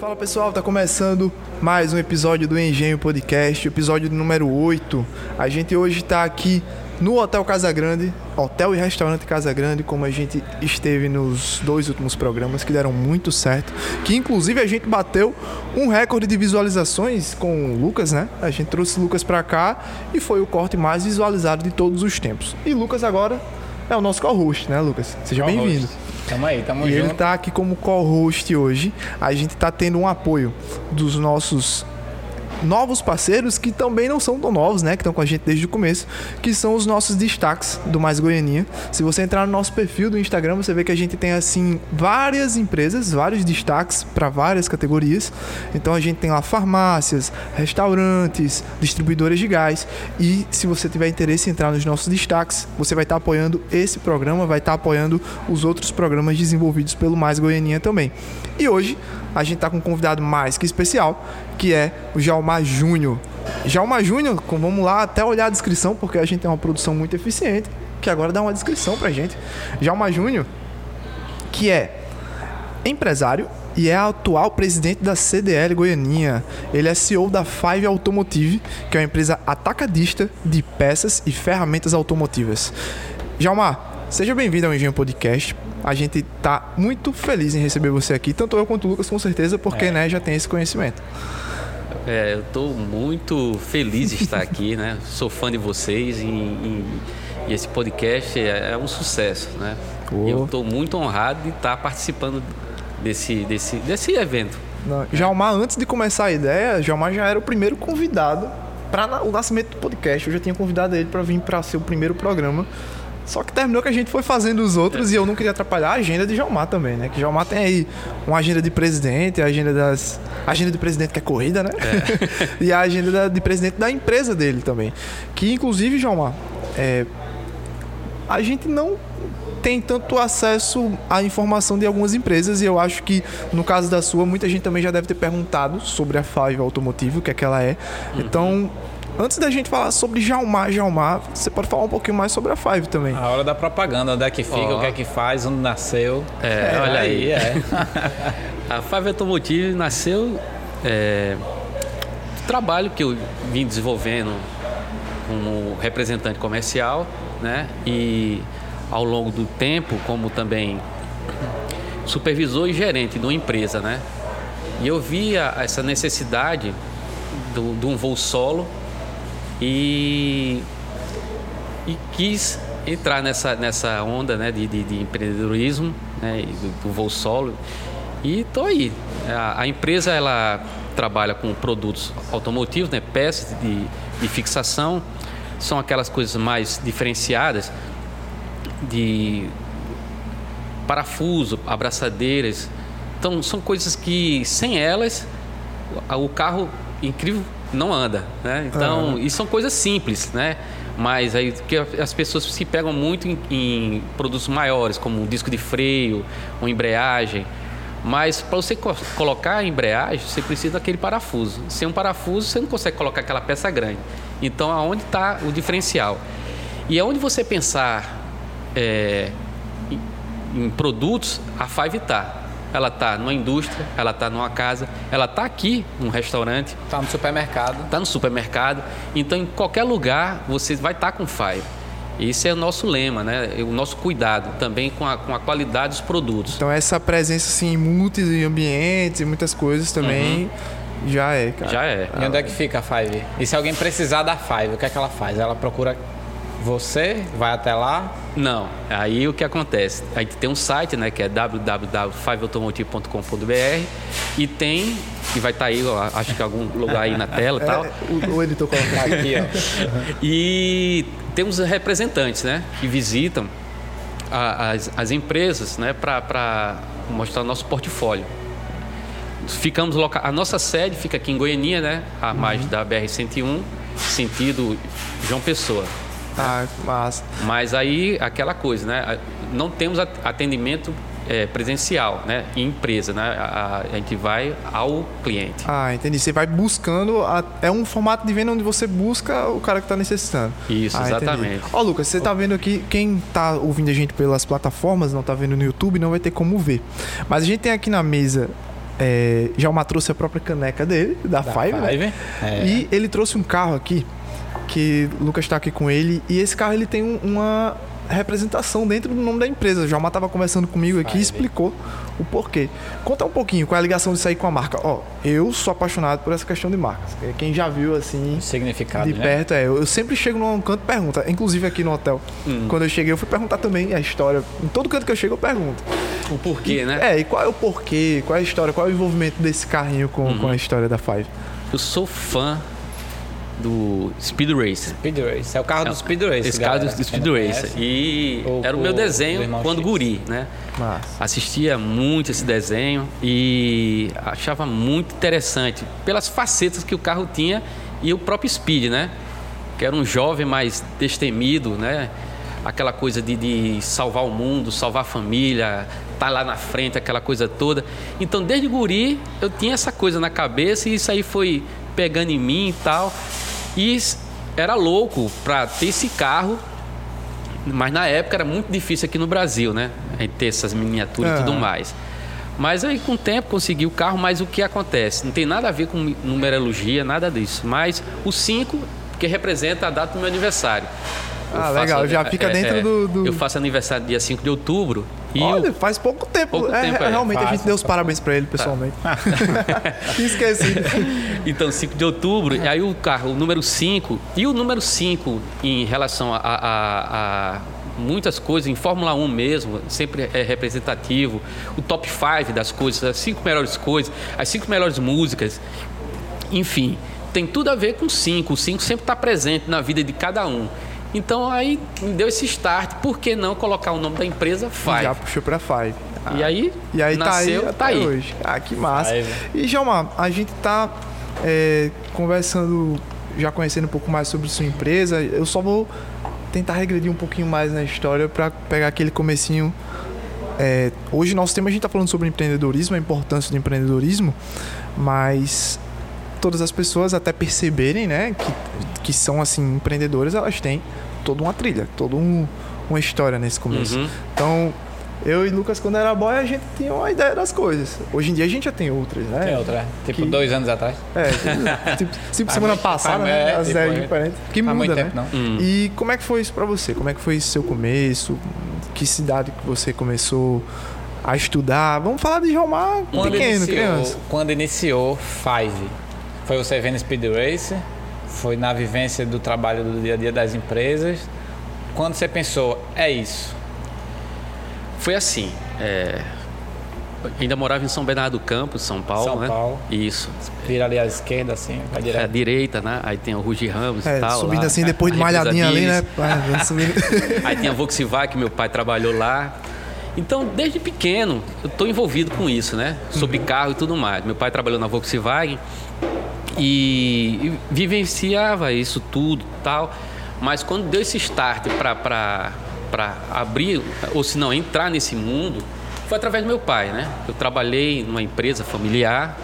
Fala pessoal, tá começando mais um episódio do Engenho Podcast, episódio número 8. A gente hoje tá aqui no Hotel Casa Grande, Hotel e Restaurante Casa Grande, como a gente esteve nos dois últimos programas que deram muito certo, que inclusive a gente bateu um recorde de visualizações com o Lucas, né? A gente trouxe o Lucas pra cá e foi o corte mais visualizado de todos os tempos. E Lucas agora é o nosso co-host, né, Lucas? Seja bem-vindo. Tamo aí, tamo E junto. ele tá aqui como co-host hoje. A gente tá tendo um apoio dos nossos novos parceiros que também não são tão novos, né? Que estão com a gente desde o começo, que são os nossos destaques do Mais Goianinha. Se você entrar no nosso perfil do Instagram, você vê que a gente tem assim várias empresas, vários destaques para várias categorias. Então a gente tem lá farmácias, restaurantes, distribuidoras de gás. E se você tiver interesse em entrar nos nossos destaques, você vai estar apoiando esse programa, vai estar apoiando os outros programas desenvolvidos pelo Mais Goianinha também. E hoje a gente está com um convidado mais que especial, que é o Jalmar Júnior. Jalmar Júnior, vamos lá até olhar a descrição, porque a gente tem uma produção muito eficiente, que agora dá uma descrição pra gente. Jalmar Júnior, que é empresário e é atual presidente da CDL Goianinha. Ele é CEO da Five Automotive, que é uma empresa atacadista de peças e ferramentas automotivas. Jalmar, seja bem-vindo ao Engenho Podcast. A gente tá muito feliz em receber você aqui, tanto eu quanto o Lucas, com certeza, porque É. né, já tem esse conhecimento. É, eu estou muito feliz de estar aqui, né? Sou fã de vocês e, e- e esse podcast é, é um sucesso, né? Oh. Eu estou muito honrado de estar participando desse, desse, desse evento. Não, Jalmar, antes de começar a ideia, Jalmar já era o primeiro convidado para o nascimento do podcast. Eu já tinha convidado ele para vir para ser o primeiro programa. Só que terminou que a gente foi fazendo os outros e eu não queria atrapalhar a agenda de Jalmar também, né? Que Jalmar tem aí uma agenda de presidente, a agenda das. A agenda de presidente que é corrida, né? e a agenda da- de presidente da empresa dele também. Que inclusive, Jalmar, é, a gente não tem tanto acesso à informação de algumas empresas e eu acho que no caso da sua muita gente também já deve ter perguntado sobre a Five Automotive, o que é que ela é. Então, antes da gente falar sobre Jalmar, Jalmar, você pode falar um pouquinho mais sobre a Five também. A hora da propaganda, onde é que fica, Ó. o que é que faz, onde nasceu. É, olha aí. é. A Five Automotive nasceu é, do trabalho que eu vim desenvolvendo como representante comercial, né? E ao longo do tempo, como também supervisor e gerente de uma empresa, né? E eu via essa necessidade do- de um voo solo e, e quis entrar nessa, nessa onda né, de, de, de empreendedorismo, né, do, do voo solo. E estou aí. A, a empresa ela trabalha com produtos automotivos, né, peças de, de fixação, são aquelas coisas mais diferenciadas de parafuso, abraçadeiras. Então são coisas que sem elas o carro incrível não anda, né? Então, e são coisas simples, né? Mas aí que as pessoas se pegam muito em, em produtos maiores, como um disco de freio, uma embreagem. Mas para você co- colocar a embreagem, você precisa daquele parafuso. Sem um parafuso, você não consegue colocar aquela peça grande. Então, aonde está o diferencial? E aonde você pensar é, em, em produtos, a Five está. Ela está numa indústria, ela está numa casa, ela está aqui num restaurante, Tá no supermercado. está no supermercado. Então, em qualquer lugar, você vai estar com Five. Esse é o nosso lema, né? O nosso cuidado também com a, com a qualidade dos produtos. Então essa presença assim, em muitos ambientes e muitas coisas também já é, cara. Já é. E onde é que fica a Five? E se alguém precisar da Five, o que é que ela faz? Ela procura você, vai até lá. Não, aí o que acontece? A gente tem um site, né, que é www.fiveautomotive.com.br e tem, e vai estar aí, ó, acho que algum lugar aí na tela e tal. É, o, o editor colocar Aqui, ó. E temos representantes, né, que visitam a- as, as empresas, né, para mostrar nosso portfólio. Ficamos loca... A nossa sede fica aqui em Goiânia, né, a margem da BR-101, sentido João Pessoa. Ah, massa. Mas aí, aquela coisa, né? Não temos at- atendimento é, presencial, né? Em empresa, né? A, a, gente vai ao cliente. Ah, entendi. Você vai buscando. A, é um formato de venda onde você busca o cara que está necessitando. Isso, ah, exatamente. Ó, Lucas, você está vendo aqui, quem está ouvindo a gente pelas plataformas, não está vendo no YouTube, não vai ter como ver. Mas a gente tem aqui na mesa é, Jalma trouxe a própria caneca dele, da, da Five, Five. Né? É. E ele trouxe um carro aqui, que o Lucas está aqui com ele, e esse carro ele tem uma representação dentro do nome da empresa. O Jalma estava conversando comigo aqui e explicou o porquê. Conta um pouquinho qual é a ligação de sair com a marca. Ó, eu sou apaixonado por essa questão de marcas. Quem já viu assim. Significado. De né? perto, é. Eu sempre chego num canto e pergunto. Inclusive aqui no hotel. Hum. Quando eu cheguei, eu fui perguntar também a história. Em todo canto que eu chego, eu pergunto. O porquê, e, né? É, e qual é o porquê, qual é a história, qual é o envolvimento desse carrinho com, uhum. com a história da Five? Eu sou fã do Speed Racer. Speed Racer. É o carro do Speed Racer. Esse carro do Speed Racer. E o, era o meu desenho quando X. guri, né? Massa. Assistia muito esse desenho e achava muito interessante pelas facetas que o carro tinha e o próprio Speed, né? Que era um jovem mais destemido, né? Aquela coisa de, de salvar o mundo, salvar a família, tá lá na frente, aquela coisa toda. Então, desde guri, eu tinha essa coisa na cabeça e isso aí foi pegando em mim e tal. E era louco para ter esse carro, mas na época era muito difícil aqui no Brasil, né? A gente ter essas miniaturas e tudo mais. Mas aí com o tempo consegui o carro, mas o que acontece? Não tem nada a ver com numerologia, nada disso. Mas o 5, que representa a data do meu aniversário. Ah, legal, já fica é, dentro é, do, do, Eu faço aniversário dia 5 de outubro. E Olha, eu... faz pouco tempo. Pouco é, tempo é, realmente faz, a gente deu os parabéns para ele pessoalmente. Tá. Esqueci. Então, 5 de outubro, e aí o carro, o número 5, e o número 5 em relação a, a, a muitas coisas, em Fórmula 1 mesmo, sempre é representativo. O top 5 das coisas, as cinco melhores coisas, as cinco melhores músicas. Enfim, tem tudo a ver com 5. O 5 sempre está presente na vida de cada um. Então aí me deu esse start, por que não colocar o nome da empresa Five? Já puxou para Five. Ah, e aí, e aí nasceu, tá aí, tá aí. hoje. Ah, que massa. Five. E Jalma, a gente tá é, conversando, já conhecendo um pouco mais sobre sua empresa. Eu só vou tentar regredir um pouquinho mais na história para pegar aquele comecinho. É, hoje nosso tema a gente está falando sobre empreendedorismo, a importância do empreendedorismo, mas todas as pessoas até perceberem, né, que, que são assim empreendedoras, elas têm toda uma trilha, toda um, uma história nesse começo. Uhum. Então, eu e Lucas, quando era boy, a gente tinha uma ideia das coisas. Hoje em dia a gente já tem outras, né? Tem outra, tipo que... dois anos atrás. É, tipo, tipo semana passada, né? As tipo, diferentes. Que muda, né? Tempo, hum. E como é que foi isso pra você? Como é que foi seu começo? Que cidade que você começou a estudar? Vamos falar de Jomar pequeno, iniciou, criança. Quando iniciou Five, foi você vendo Speed Race, foi na vivência do trabalho do dia a dia das empresas. Quando você pensou, é isso? Foi assim. É... Ainda morava em São Bernardo do Campo, São Paulo, São né? Paulo. Isso. Vira ali à esquerda, assim, pra direita. É, à direita, né? Aí tem o Rugi Ramos é, e tal. Subindo lá. assim, depois de malhadinha ali, né? Aí tem a Volkswagen, que meu pai trabalhou lá. Então, desde pequeno, eu estou envolvido com isso, né? Sobre uhum. carro e tudo mais. Meu pai trabalhou na Volkswagen e, e vivenciava isso tudo tal. Mas quando deu esse start para abrir, ou se não, entrar nesse mundo, foi através do meu pai, né? Eu trabalhei numa empresa familiar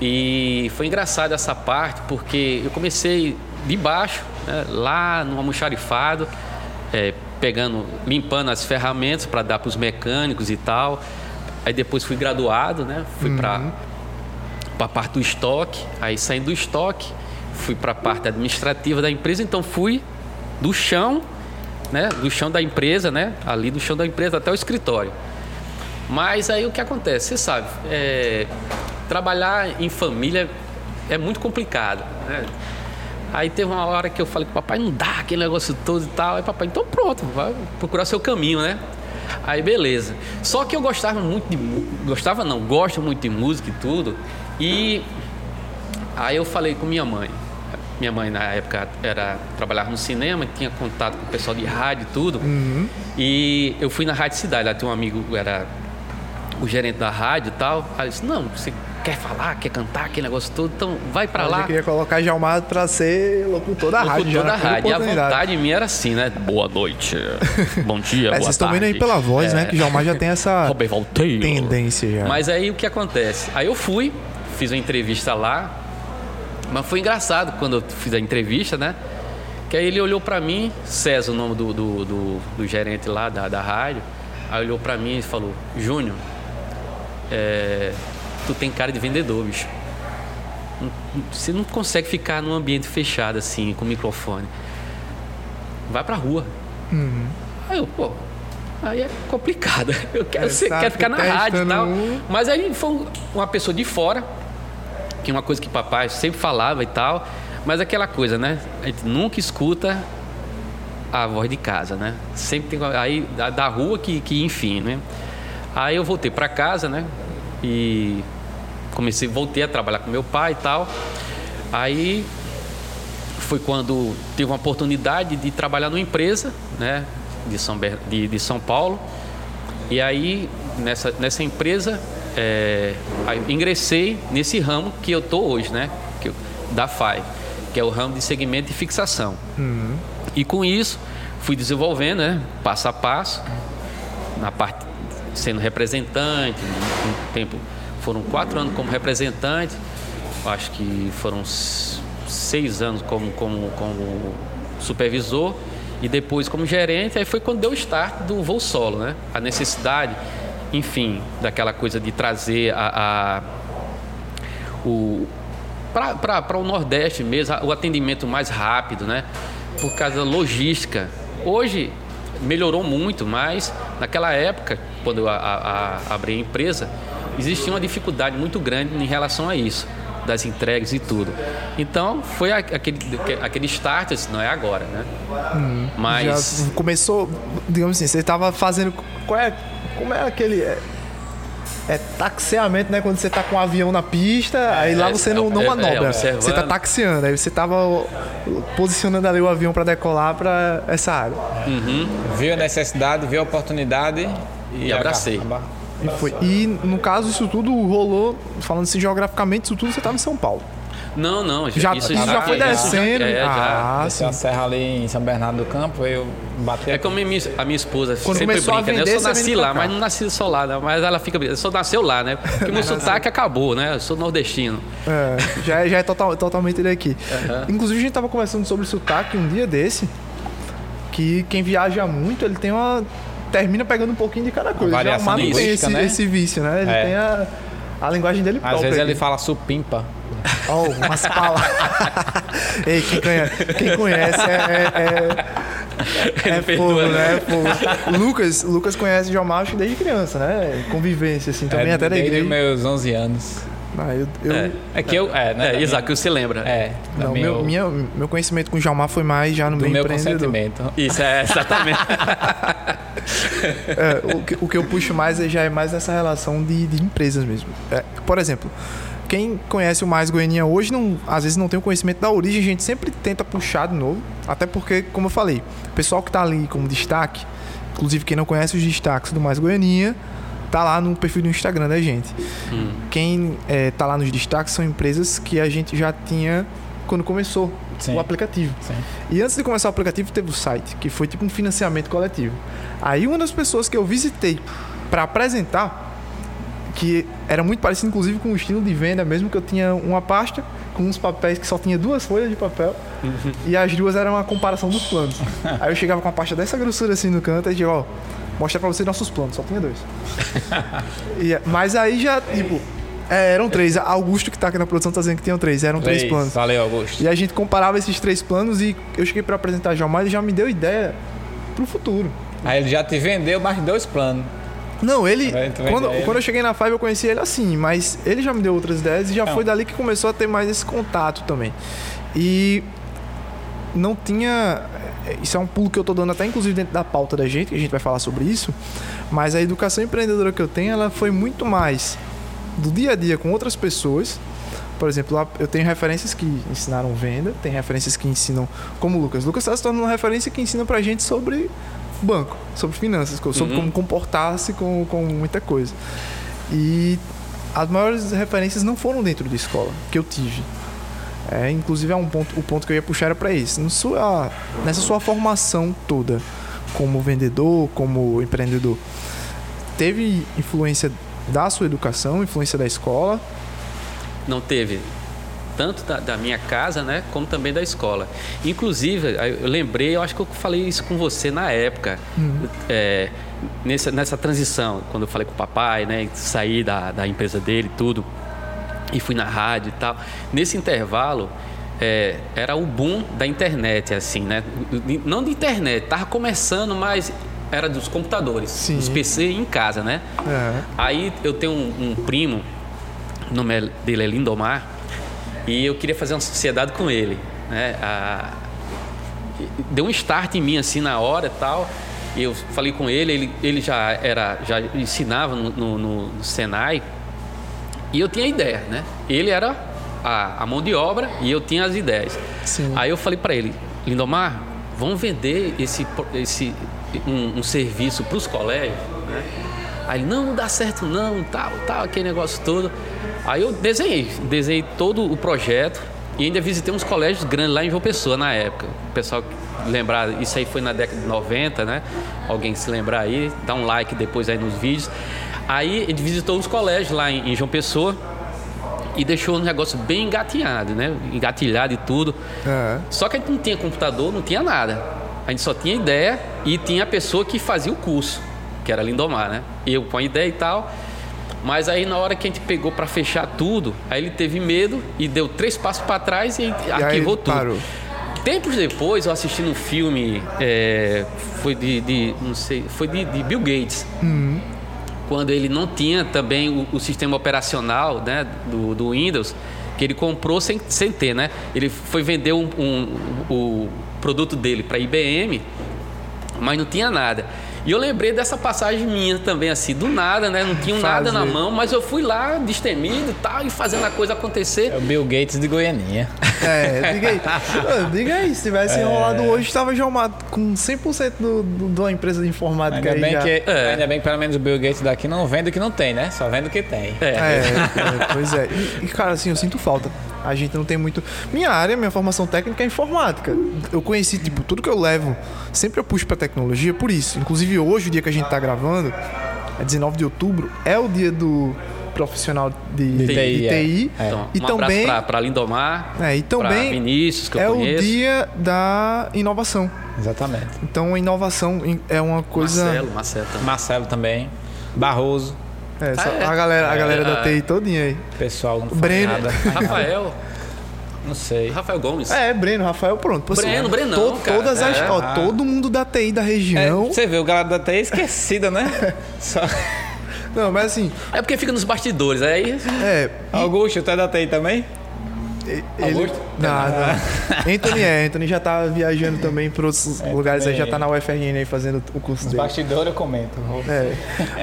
e foi engraçado essa parte porque eu comecei de baixo, né? lá no almoxarifado, é, pegando, limpando as ferramentas para dar para os mecânicos e tal. Aí depois fui graduado, né? Fui uhum. para para a parte do estoque, aí saindo do estoque, fui para a parte administrativa da empresa, então fui do chão, né, do chão da empresa, né, ali do chão da empresa até o escritório. Mas aí o que acontece, você sabe, é, trabalhar em família é muito complicado, né? Aí teve uma hora que eu falei com o papai, não dá aquele negócio todo e tal. Aí papai, então pronto, vai procurar seu caminho, né? Aí beleza. Só que eu gostava muito de gostava não, gosto muito de música e tudo. E aí eu falei com minha mãe. Minha mãe na época era trabalhava no cinema, tinha contato com o pessoal de rádio e tudo. Uhum. E eu fui na Rádio Cidade, lá tem um amigo, era o gerente da rádio e tal. Aí disse, não, você quer falar, quer cantar, aquele negócio todo, então vai pra Eu lá. já queria colocar Jalmar pra ser locutor da rádio. Locutor da rádio. E a vontade minha era assim, né? Boa noite. Bom dia, É, boa vocês estão tarde. vendo aí pela voz, É. né? Que Jalmar já tem essa tendência já. Mas aí o que acontece? Aí eu fui, fiz uma entrevista lá, mas foi engraçado quando eu fiz a entrevista, né? Que aí ele olhou pra mim, César, o nome do, do, do- do gerente lá da, da rádio, aí olhou pra mim e falou: Júnior, é, tu tem cara de vendedor, bicho. Você não consegue ficar num ambiente fechado assim, com microfone. Vai pra rua. Aí eu, pô, aí é complicado. Eu quero, É, ser, quero ficar na rádio e tal. Mas aí foi um- uma pessoa de fora, que é uma coisa que papai sempre falava e tal. Mas aquela coisa, né? A gente nunca escuta a voz de casa, né? Sempre tem aí da, da rua que, que enfim, né? Aí eu voltei para casa, né? E comecei, voltei a trabalhar com meu pai e tal. Aí foi quando tive uma oportunidade de trabalhar numa empresa, né? De São, Ber- de, de São Paulo. E aí nessa, nessa empresa é, ingressei nesse ramo que eu tô hoje, né? Que eu- da FAI, que é o ramo de segmento de fixação. E com isso, fui desenvolvendo, né, passo a passo, na parte sendo representante, um tempo foram quatro anos como representante, acho que foram seis anos como, como, como supervisor e depois como gerente, aí foi quando deu o start do voo solo, né? A necessidade, enfim, daquela coisa de trazer a- a o para o Nordeste mesmo, o atendimento mais rápido, né? Por causa da logística. Hoje melhorou muito, mas naquela época, quando eu a, a- a- abri a empresa, existia uma dificuldade muito grande em relação a isso, das entregas e tudo. Então foi aquele, aquele start, assim, não é agora, né? Mas Já começou, digamos assim, você estava fazendo. Qual é, como é aquele. É, é taxiamento, né? Quando você tá com um avião na pista, aí lá é, você não, não é, é, manobra. observando. você tá taxiando, aí você tava ó, posicionando ali o avião para decolar para essa área. Viu a necessidade, viu a oportunidade e, E abracei. E, foi. e no caso, isso tudo rolou, falando assim geograficamente, isso tudo você tava em São Paulo. não, não, Já, isso já foi isso descendo. é, já. ah, Desceu a sim. serra ali em São Bernardo do Campo, eu bati É como a minha, a minha esposa Quando sempre começou a brinca, né? vender, Eu só nasci lá, mas não nasci só lá, né? Mas ela fica brincando, só nasceu lá, né? Porque meu sotaque acabou, né? Eu sou nordestino. É, já, é- já é total, totalmente daqui. Inclusive, a gente tava conversando sobre sotaque um dia desse, que quem viaja muito, ele tem uma... termina pegando um pouquinho de cada coisa. Já o Marco tem esse, né? esse vício, né? Ele É. tem a, a linguagem dele Às própria. vezes ele aqui. fala supimpa. Oh, umas palavras. Ei, quem conhece, quem conhece é, é, é, é fogo, né? né? É fogo. Lucas, Lucas conhece João Macho desde criança, né? Convivência, assim, também é, até da desde igreja. meus 11 anos. Ah, eu, eu- É. É que eu... É, né? É, Isaac, minha- você lembra? É, Não, meu, minha, meu conhecimento com o Jalmar foi mais já no do meio meu consentimento. Isso, é, exatamente. É, o, que, o que eu puxo mais é, já é mais nessa relação de, de empresas mesmo. É, por exemplo, quem conhece o Mais Goianinha hoje, não, às vezes não tem o conhecimento da origem, a gente sempre tenta puxar de novo. Até porque, como eu falei, o pessoal que tá ali como destaque, inclusive quem não conhece os destaques do Mais Goianinha, tá lá no perfil do Instagram da gente. Quem é, tá lá nos destaques são empresas que a gente já tinha quando começou Sim. o aplicativo. Sim. E antes de começar o aplicativo, teve o site, que foi tipo um financiamento coletivo. Aí uma das pessoas que eu visitei para apresentar, que era muito parecido inclusive com o estilo de venda, mesmo que eu tinha uma pasta com uns papéis que só tinha duas folhas de papel e as duas eram uma comparação dos planos. Aí eu chegava com uma pasta dessa grossura assim no canto e dizia, ó, mostra pra vocês nossos planos, só tinha dois. E, mas aí já, tipo, é, eram três. Augusto que tá aqui na produção tá dizendo que tinham três, eram três, planos. Valeu, Augusto. E a gente comparava esses três planos e eu cheguei para apresentar já mais e já me deu ideia pro futuro. Aí ele já te vendeu mais dois planos. Não, ele. Quando, ele. quando eu cheguei na Five, eu conheci ele assim, mas ele já me deu outras ideias e já Não. foi dali que começou a ter mais esse contato também. E não tinha. Isso é um pulo que eu tô dando até inclusive dentro da pauta da gente, que a gente vai falar sobre isso. Mas a educação empreendedora que eu tenho, ela foi muito mais do dia a dia com outras pessoas. Por exemplo, eu tenho referências que ensinaram venda, tem referências que ensinam, como o Lucas. Lucas está se tornando uma referência que ensina pra gente sobre banco, sobre finanças, sobre Uhum. como comportar-se com, com muita coisa. E as maiores referências não foram dentro da escola que eu tive. É, inclusive é um ponto, o ponto que eu ia puxar era para isso. Sua, nessa sua formação toda, como vendedor, como empreendedor, teve influência da sua educação, influência da escola? Não teve. Tanto da, da, minha casa, né, como também da escola. Inclusive, eu lembrei, eu acho que eu falei isso com você na época, uhum. é, nessa, nessa transição, quando eu falei com o papai, né, saí da, da empresa dele tudo, e fui na rádio e tal. Nesse intervalo, é, era o boom da internet, assim, né? Não de internet, tava começando, mas era dos computadores, Sim. dos PC em casa, né? É. Aí eu tenho um, um, primo, o nome dele é Lindomar, e eu queria fazer uma sociedade com ele, né? A, deu um start em mim assim na hora e tal. Eu falei com ele, ele, ele já era, já ensinava no, no, no Senai e eu tinha ideia, né? Ele era a, a mão de obra e eu tinha as ideias. Sim. Aí eu falei para ele, Lindomar, vamos vender esse, esse um, um serviço para os colégios, né? Aí não, não dá certo não, tal, tal, aquele negócio todo. Aí eu desenhei, desenhei todo o projeto e ainda visitei uns colégios grandes lá em João Pessoa na época. O pessoal lembrar, isso aí foi na década de 90, né? Alguém se lembrar aí, dá um like depois aí nos vídeos. Aí ele visitou os colégios lá em, em João Pessoa e deixou um negócio bem engatilhado, né? Engatilhado e tudo. Uhum. Só que a gente não tinha computador, não tinha nada. A gente só tinha ideia e tinha a pessoa que fazia o curso, que era Lindomar, né? Eu com a ideia e tal. Mas aí na hora que a gente pegou para fechar tudo, aí ele teve medo e deu três passos para trás e, e arquivou tudo. Parou. Tempos depois, eu assisti um filme, é, foi de, de, não sei, foi de, de Bill Gates. Uhum quando ele não tinha também o, o sistema operacional né, do, do, Windows, que ele comprou sem, sem ter, né? Ele foi vender um, um, o produto dele para IBM, mas não tinha nada. E eu lembrei dessa passagem minha também, assim, do nada, né? Não tinha nada na mão, mas eu fui lá, destemido e tal, e fazendo a coisa acontecer. É o Bill Gates de Goianinha. É, diga aí. diga aí, se tivesse é. enrolado hoje, estava já uma, com 100% do, do, de uma empresa de informática ainda aí bem já. Que, é. Ainda bem que pelo menos o Bill Gates daqui não vende o que não tem, né? Só vende o que tem. É, é, é pois é. E, cara, assim, eu sinto falta. A gente não tem muito. Minha área, minha formação técnica é informática. Eu conheci, tipo, tudo que eu levo, sempre eu puxo pra tecnologia por isso. Inclusive hoje, o dia que a gente tá gravando, é 19 de outubro, é o dia do profissional de, de TI. De TI é. Então, e um também para Lindomar, é, e também Vinícius, que eu é conheço. o dia da inovação. Exatamente. Então, a inovação é uma coisa. Marcelo, Marcelo também. Marcelo também. Barroso. É, ah, é. a galera, a galera da TI todinha aí. Pessoal, não Breno. nada. Rafael. Não sei. Rafael Gomes. É, Breno, Rafael, pronto. Pô, Breno, assim, Brenão, to, cara. Todas as, é, ó, ah. todo mundo da TI da região. É, você vê, o galera da TI é esquecida, né? Só... Não, mas assim... É porque fica nos bastidores, aí... É. Augusto, tu é da TI também? Ele... Augusto? Não, não. Anthony é. Anthony já tá viajando também para outros é, lugares, aí já tá na UFRN aí fazendo o curso Nos dele. bastidores eu comento. É.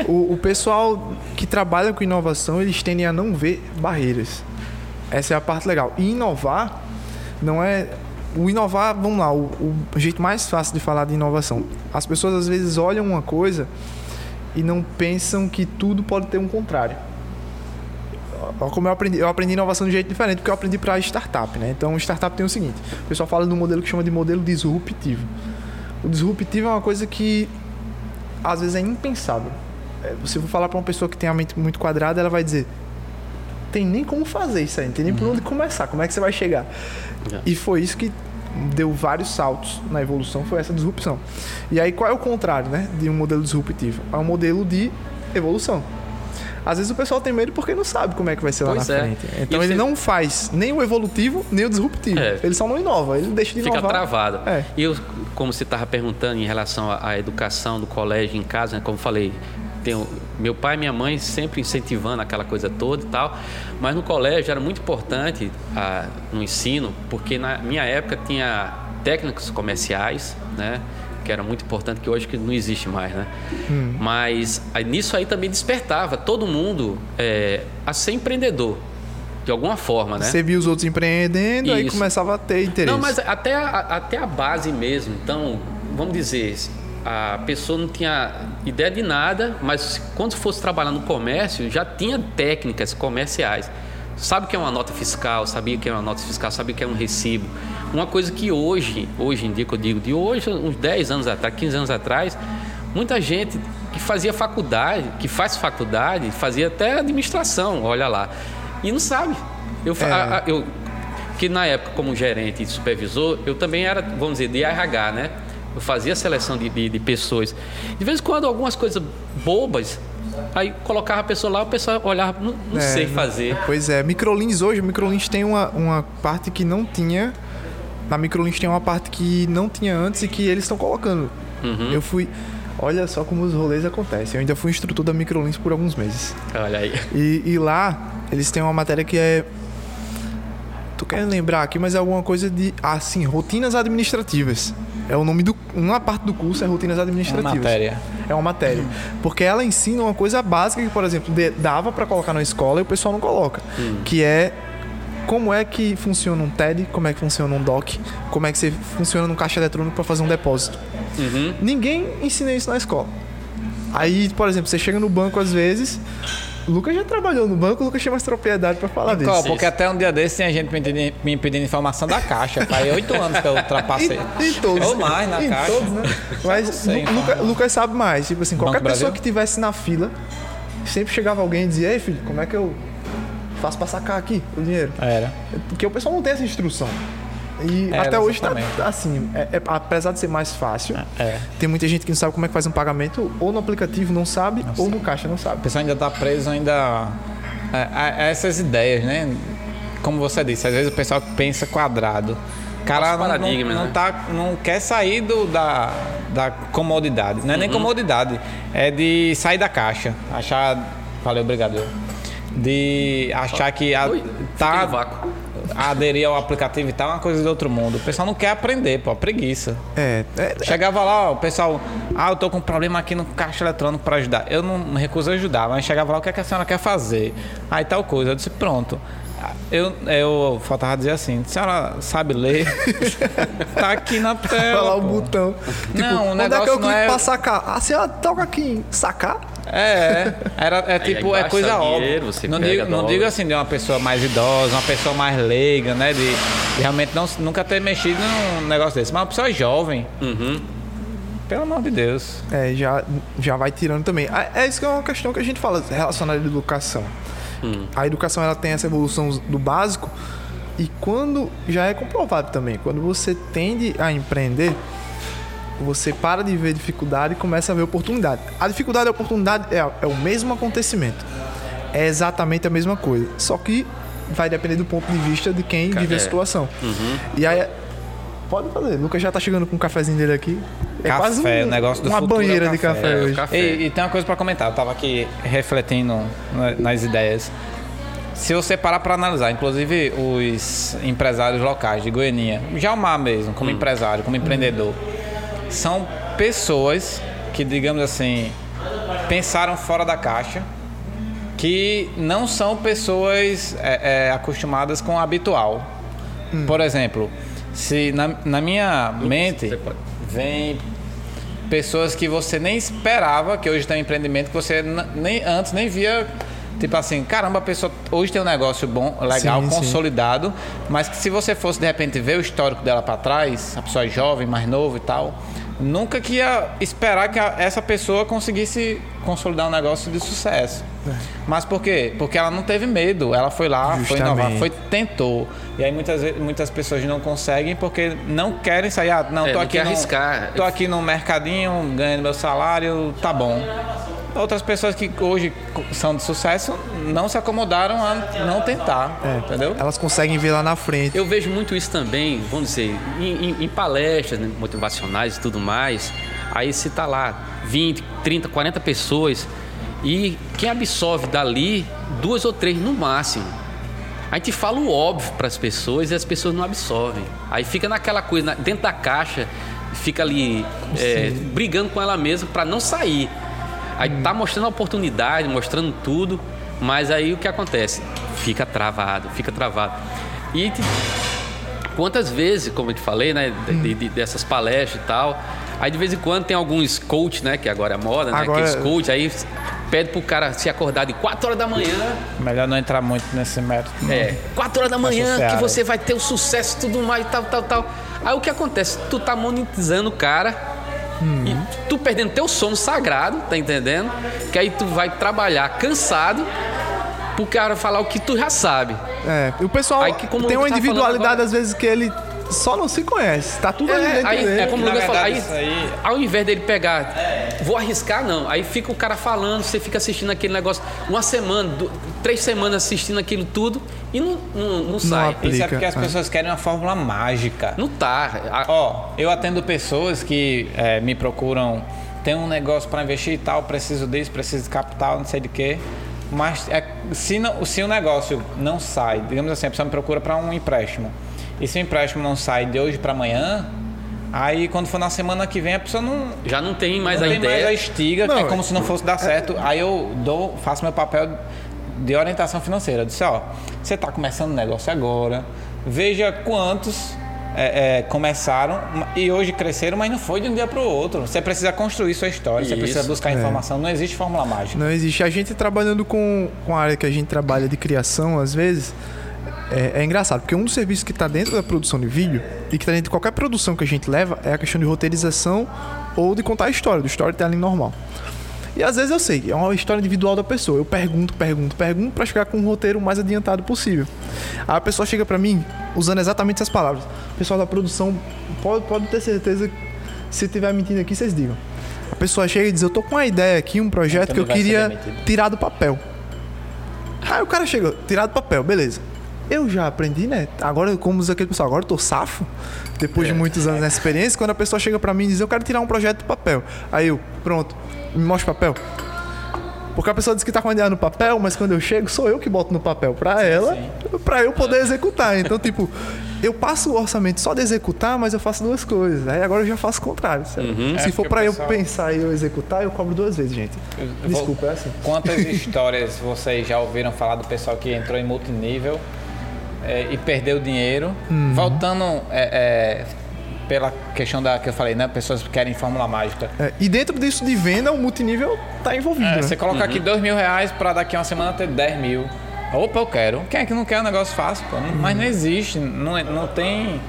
O, o pessoal que trabalha com inovação, eles tendem a não ver barreiras. Essa é a parte legal. E inovar não é. O inovar, vamos lá, o, o jeito mais fácil de falar de inovação. As pessoas às vezes olham uma coisa e não pensam que tudo pode ter um contrário. Como eu aprendi, eu aprendi inovação de um jeito diferente, porque eu aprendi para startup, né? Então, startup tem o seguinte: o pessoal fala de um modelo que chama de modelo disruptivo. O disruptivo é uma coisa que às vezes é impensável. É, se eu for falar para uma pessoa que tem a mente muito quadrada, ela vai dizer: tem nem como fazer isso aí, não tem nem por uhum. onde começar, como é que você vai chegar? E foi isso que deu vários saltos na evolução, foi essa disrupção. E aí qual é o contrário, né, de um modelo disruptivo? É um modelo de evolução. Às vezes o pessoal tem medo porque não sabe como é que vai ser pois lá na é. frente. Então ele você... não faz nem o evolutivo, nem o disruptivo. É. Ele só não inova, ele deixa de Fica inovar. Fica travado. É. E eu, como você estava perguntando em relação à educação do colégio em casa, né, como falei, tenho meu pai e minha mãe sempre incentivando aquela coisa toda e tal, mas no colégio era muito importante ah, no ensino, porque na minha época tinha técnicos comerciais, né? Que era muito importante, que hoje que não existe mais, né? Hum. Mas aí, nisso aí também despertava todo mundo é, a ser empreendedor, de alguma forma, né? Você via os outros empreendendo, Isso. aí começava a ter interesse. Não, mas até a, até a base mesmo. Então, vamos dizer, a pessoa não tinha ideia de nada, mas quando fosse trabalhar no comércio, já tinha técnicas comerciais. Sabe o que é uma nota fiscal, sabia o que é uma nota fiscal, sabia o que é um recibo. Uma coisa que hoje, hoje em dia que eu digo, de hoje, uns 10 anos atrás, 15 anos atrás, muita gente que fazia faculdade, que faz faculdade, fazia até administração, olha lá, e não sabe. Eu, É. a- a- eu que na época, como gerente e supervisor, eu também era, vamos dizer, de RH, né? Eu fazia seleção de, de, de pessoas. De vez em quando, algumas coisas bobas, aí colocava a pessoa lá, o pessoal olhava, não, não É, sei não- fazer. Pois é, Microlins hoje, Microlins tem uma, uma parte que não tinha. Na Microlins tem uma parte que não tinha antes e que eles estão colocando. Uhum. Eu fui. Olha só como os rolês acontecem. Eu ainda fui instrutor da Microlins por alguns meses. Olha aí. E, e lá, eles têm uma matéria que é. Tô querendo lembrar aqui, mas é alguma coisa de. Assim, rotinas administrativas. É o nome do. Uma parte do curso é rotinas Uma administrativas. matéria. É uma matéria. Porque ela ensina uma coisa básica que, por exemplo, dava pra colocar na escola e o pessoal não coloca. Que é como é que funciona um TED, como é que funciona um DOC, como é que você funciona num caixa eletrônico para fazer um depósito. Uhum. Ninguém ensina isso na escola. Aí, por exemplo, você chega no banco às vezes. O Lucas já trabalhou no banco, o Lucas tinha mais propriedade para falar disso. Porque até um dia desse tinha gente me pedindo, me pedindo informação da caixa. Faz oito anos que eu ultrapassei. Em, em todos. Ou mais na em caixa. todos, né? Mas sei, Lu- Luca- Lucas sabe mais. Tipo assim, qualquer Banco pessoa Brasil? que tivesse na fila, sempre chegava alguém e dizia, ei filho, como é que eu faço pra sacar aqui o dinheiro? Era. Porque o pessoal não tem essa instrução. E Era, até hoje tá assim, é- é- apesar de ser mais fácil, É. tem muita gente que não sabe como é que faz um pagamento, ou no aplicativo não sabe, ou no caixa não O sabe. pessoal ainda tá preso ainda a, a- a essas ideias, né? Como você disse, às vezes o pessoal pensa quadrado. O cara não, não, não né? tá, não quer sair do, da, da comodidade. Não é Uhum. nem comodidade, é de sair da caixa. Achar. Valeu, obrigado. De achar que a, Oi, fiquei no tá, vácuo. Aderir ao aplicativo e tal é uma coisa do outro mundo. O pessoal não quer aprender, pô, preguiça. É, é, Chegava lá, ó, o pessoal, ah, eu tô com um problema aqui no caixa eletrônico para ajudar. Eu não me recuso a ajudar, mas chegava lá, o que, é que a senhora quer fazer? Aí tal coisa. Eu disse, pronto. Eu, eu faltava dizer assim, a senhora sabe ler? tá aqui na tela. falar o botão. Tipo, Não, o onde é que negócio eu não clico é- pra sacar? A senhora toca aqui em sacar? É, era, é tipo, é coisa dinheiro, óbvia. você Não digo, não digo assim de uma pessoa mais idosa, uma pessoa mais leiga, né? De, de realmente não, nunca ter mexido num negócio desse. Mas uma pessoa jovem, Uhum. pelo amor de Deus. É, já, já vai tirando também. Ah, É isso que é uma questão que a gente fala relacionada à educação. A educação ela tem essa evolução do básico e quando já é comprovado também, quando você tende a empreender, você para de ver dificuldade e começa a ver oportunidade. A dificuldade e a oportunidade é, é o mesmo acontecimento. É exatamente a mesma coisa. Só que vai depender do ponto de vista de quem vive a é. situação. E aí. Pode fazer. O Lucas já tá chegando com o cafezinho dele aqui. É Café, quase um- o negócio do uma é o banheira de café. café É, o hoje. café. E, e tem uma coisa pra comentar, eu tava aqui refletindo na- nas ideias. Se você parar para analisar, inclusive os empresários locais de Goiânia, Jalmar mesmo, como empresário, como empreendedor, são pessoas que, digamos assim, pensaram fora da caixa, que não são pessoas é, é, acostumadas com o habitual. Por exemplo, se na, na minha mente você pode. vem pessoas que você nem esperava que hoje tem um empreendimento que você nem antes nem via tipo assim caramba a pessoa hoje tem um negócio bom legal Sim, sim. consolidado mas que se você fosse de repente ver o histórico dela para trás a pessoa é jovem mais novo e tal nunca que ia esperar que a- essa pessoa conseguisse consolidar um negócio de sucesso mas por quê porque ela não teve medo ela foi lá foi inovar Justamente. foi tentou e aí muitas muitas pessoas não conseguem porque não querem sair ah, não É, tô não aqui quer no- arriscar. tô aqui no mercadinho, ganhando meu salário, tá bom. Outras pessoas que hoje são de sucesso não se acomodaram a não tentar, entendeu? Elas conseguem ver lá na frente. Eu vejo muito isso também, vamos dizer, em, em- em palestras né, motivacionais e tudo mais. Aí se tá lá 20, 30, 40 pessoas e quem absorve dali duas ou três no máximo. A gente fala o óbvio para as pessoas e as pessoas não absorvem. Aí fica naquela coisa, dentro da caixa, fica ali é, brigando com ela mesma para não sair. Aí tá mostrando a oportunidade, mostrando tudo, mas aí o que acontece? Fica travado, fica travado. E quantas vezes, como eu te falei, né, de- de- dessas palestras e tal, Aí de vez em quando tem alguns coach, né? Que agora é moda, né? Agora- Aqueles coach, aí pede pro cara se acordar de 4 horas da manhã. Melhor não entrar muito nesse método. É, 4 horas da manhã Associado. que você vai ter o sucesso e tudo mais e tal, tal, tal. Aí o que acontece? Tu tá monetizando o cara e tu perdendo teu sono sagrado, tá entendendo? Que aí tu vai trabalhar cansado pro cara falar o que tu já sabe. É, e o pessoal Aí que como tem uma individualidade, agora- às vezes, que ele só não se conhece. Tá tudo ali É, dentro aí, dele. é como o Lucas falou, aí, aí- ao invés dele pegar, vou arriscar, não. Aí fica o cara falando, você fica assistindo aquele negócio uma semana, três semanas assistindo aquilo tudo e não, não, não sai. aplica. Isso é porque as é. pessoas querem uma fórmula mágica. Não tá. A- Ó, eu atendo pessoas que é, me procuram, tem um negócio para investir e tal, preciso disso, preciso de capital, não sei de quê. Mas é, se, não, se o negócio não sai, digamos assim, a pessoa me procura para um empréstimo. E se o empréstimo não sai de hoje para amanhã, aí quando for na semana que vem a pessoa não, já não tem mais não a tem ideia. mais a estiga, Não, é como se não fosse dar certo. Aí eu dou, faço meu papel de orientação financeira. Eu disse, ó, você está começando o negócio agora, veja quantos é, é, começaram e hoje cresceram, mas não foi de um dia para o outro. Você precisa construir sua história, você precisa Isso, buscar informação. Não existe fórmula mágica. Não existe. A gente trabalhando com, com a área que a gente trabalha de criação, às vezes, é, é engraçado, porque um dos serviços que está dentro da produção de vídeo e que está dentro de qualquer produção que a gente leva é a questão de roteirização ou de contar a história, do storytelling normal. E às vezes eu sei, é uma história individual da pessoa. Eu pergunto, pergunto, pergunto para chegar com um roteiro o mais adiantado possível. Aí a pessoa chega para mim usando exatamente essas palavras. O pessoal da produção pode, pode ter certeza que se estiver mentindo aqui, vocês digam. A pessoa chega e diz: Eu tô com uma ideia aqui, um projeto Então que eu queria tirar do papel. Aí o cara chega, tirar do papel, beleza. Eu já aprendi, né? Agora, como diz aquele pessoal, agora eu tô safo. Depois de muitos anos nessa experiência, quando a pessoa chega pra mim e diz, eu quero tirar um projeto do papel. Aí eu, pronto, me mostra o papel. Porque a pessoa diz que tá com a ideia no papel, mas quando eu chego, sou eu que boto no papel pra ela, pra eu poder executar. Então, tipo, eu passo o orçamento só de executar, mas eu faço duas coisas. Aí agora eu já faço o contrário. sabe? Se É, for o eu pensar e eu executar, eu cobro duas vezes, gente. Vou- Desculpa, é assim. Quantas histórias vocês já ouviram falar do pessoal que entrou em multinível é, e perdeu dinheiro? Uhum. Voltando é, é, pela questão da que eu falei, né? Pessoas que querem fórmula mágica. É, e dentro disso de venda, o multinível tá envolvido. É, né? você coloca aqui dois mil reais para daqui a uma semana ter 10 mil. Opa, eu quero. Quem é que não quer um negócio fácil? Pô? Não- Mas não existe. Não, é- não tem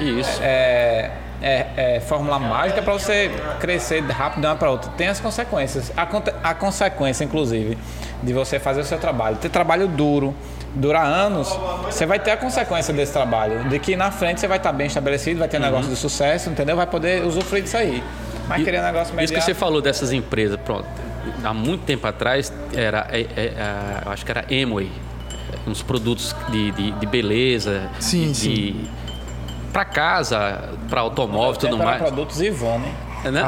Isso. é, é, é, fórmula mágica para você crescer rápido de uma para outra. Tem as consequências. A, a consequência, inclusive, de você fazer o seu trabalho. Ter trabalho duro, durar anos, você vai ter a consequência desse trabalho. De que na frente você vai estar bem estabelecido, vai ter um negócio de sucesso, entendeu? Vai poder usufruir disso aí. Mas E- querer um negócio Isso que você falou dessas empresas, pronto. Há muito tempo atrás, era, é, é, é, eu acho que era Amway. Uns produtos de, de, de beleza. Sim, de, sim. Para casa, para automóvel e tudo mais. produtos Ivone. né?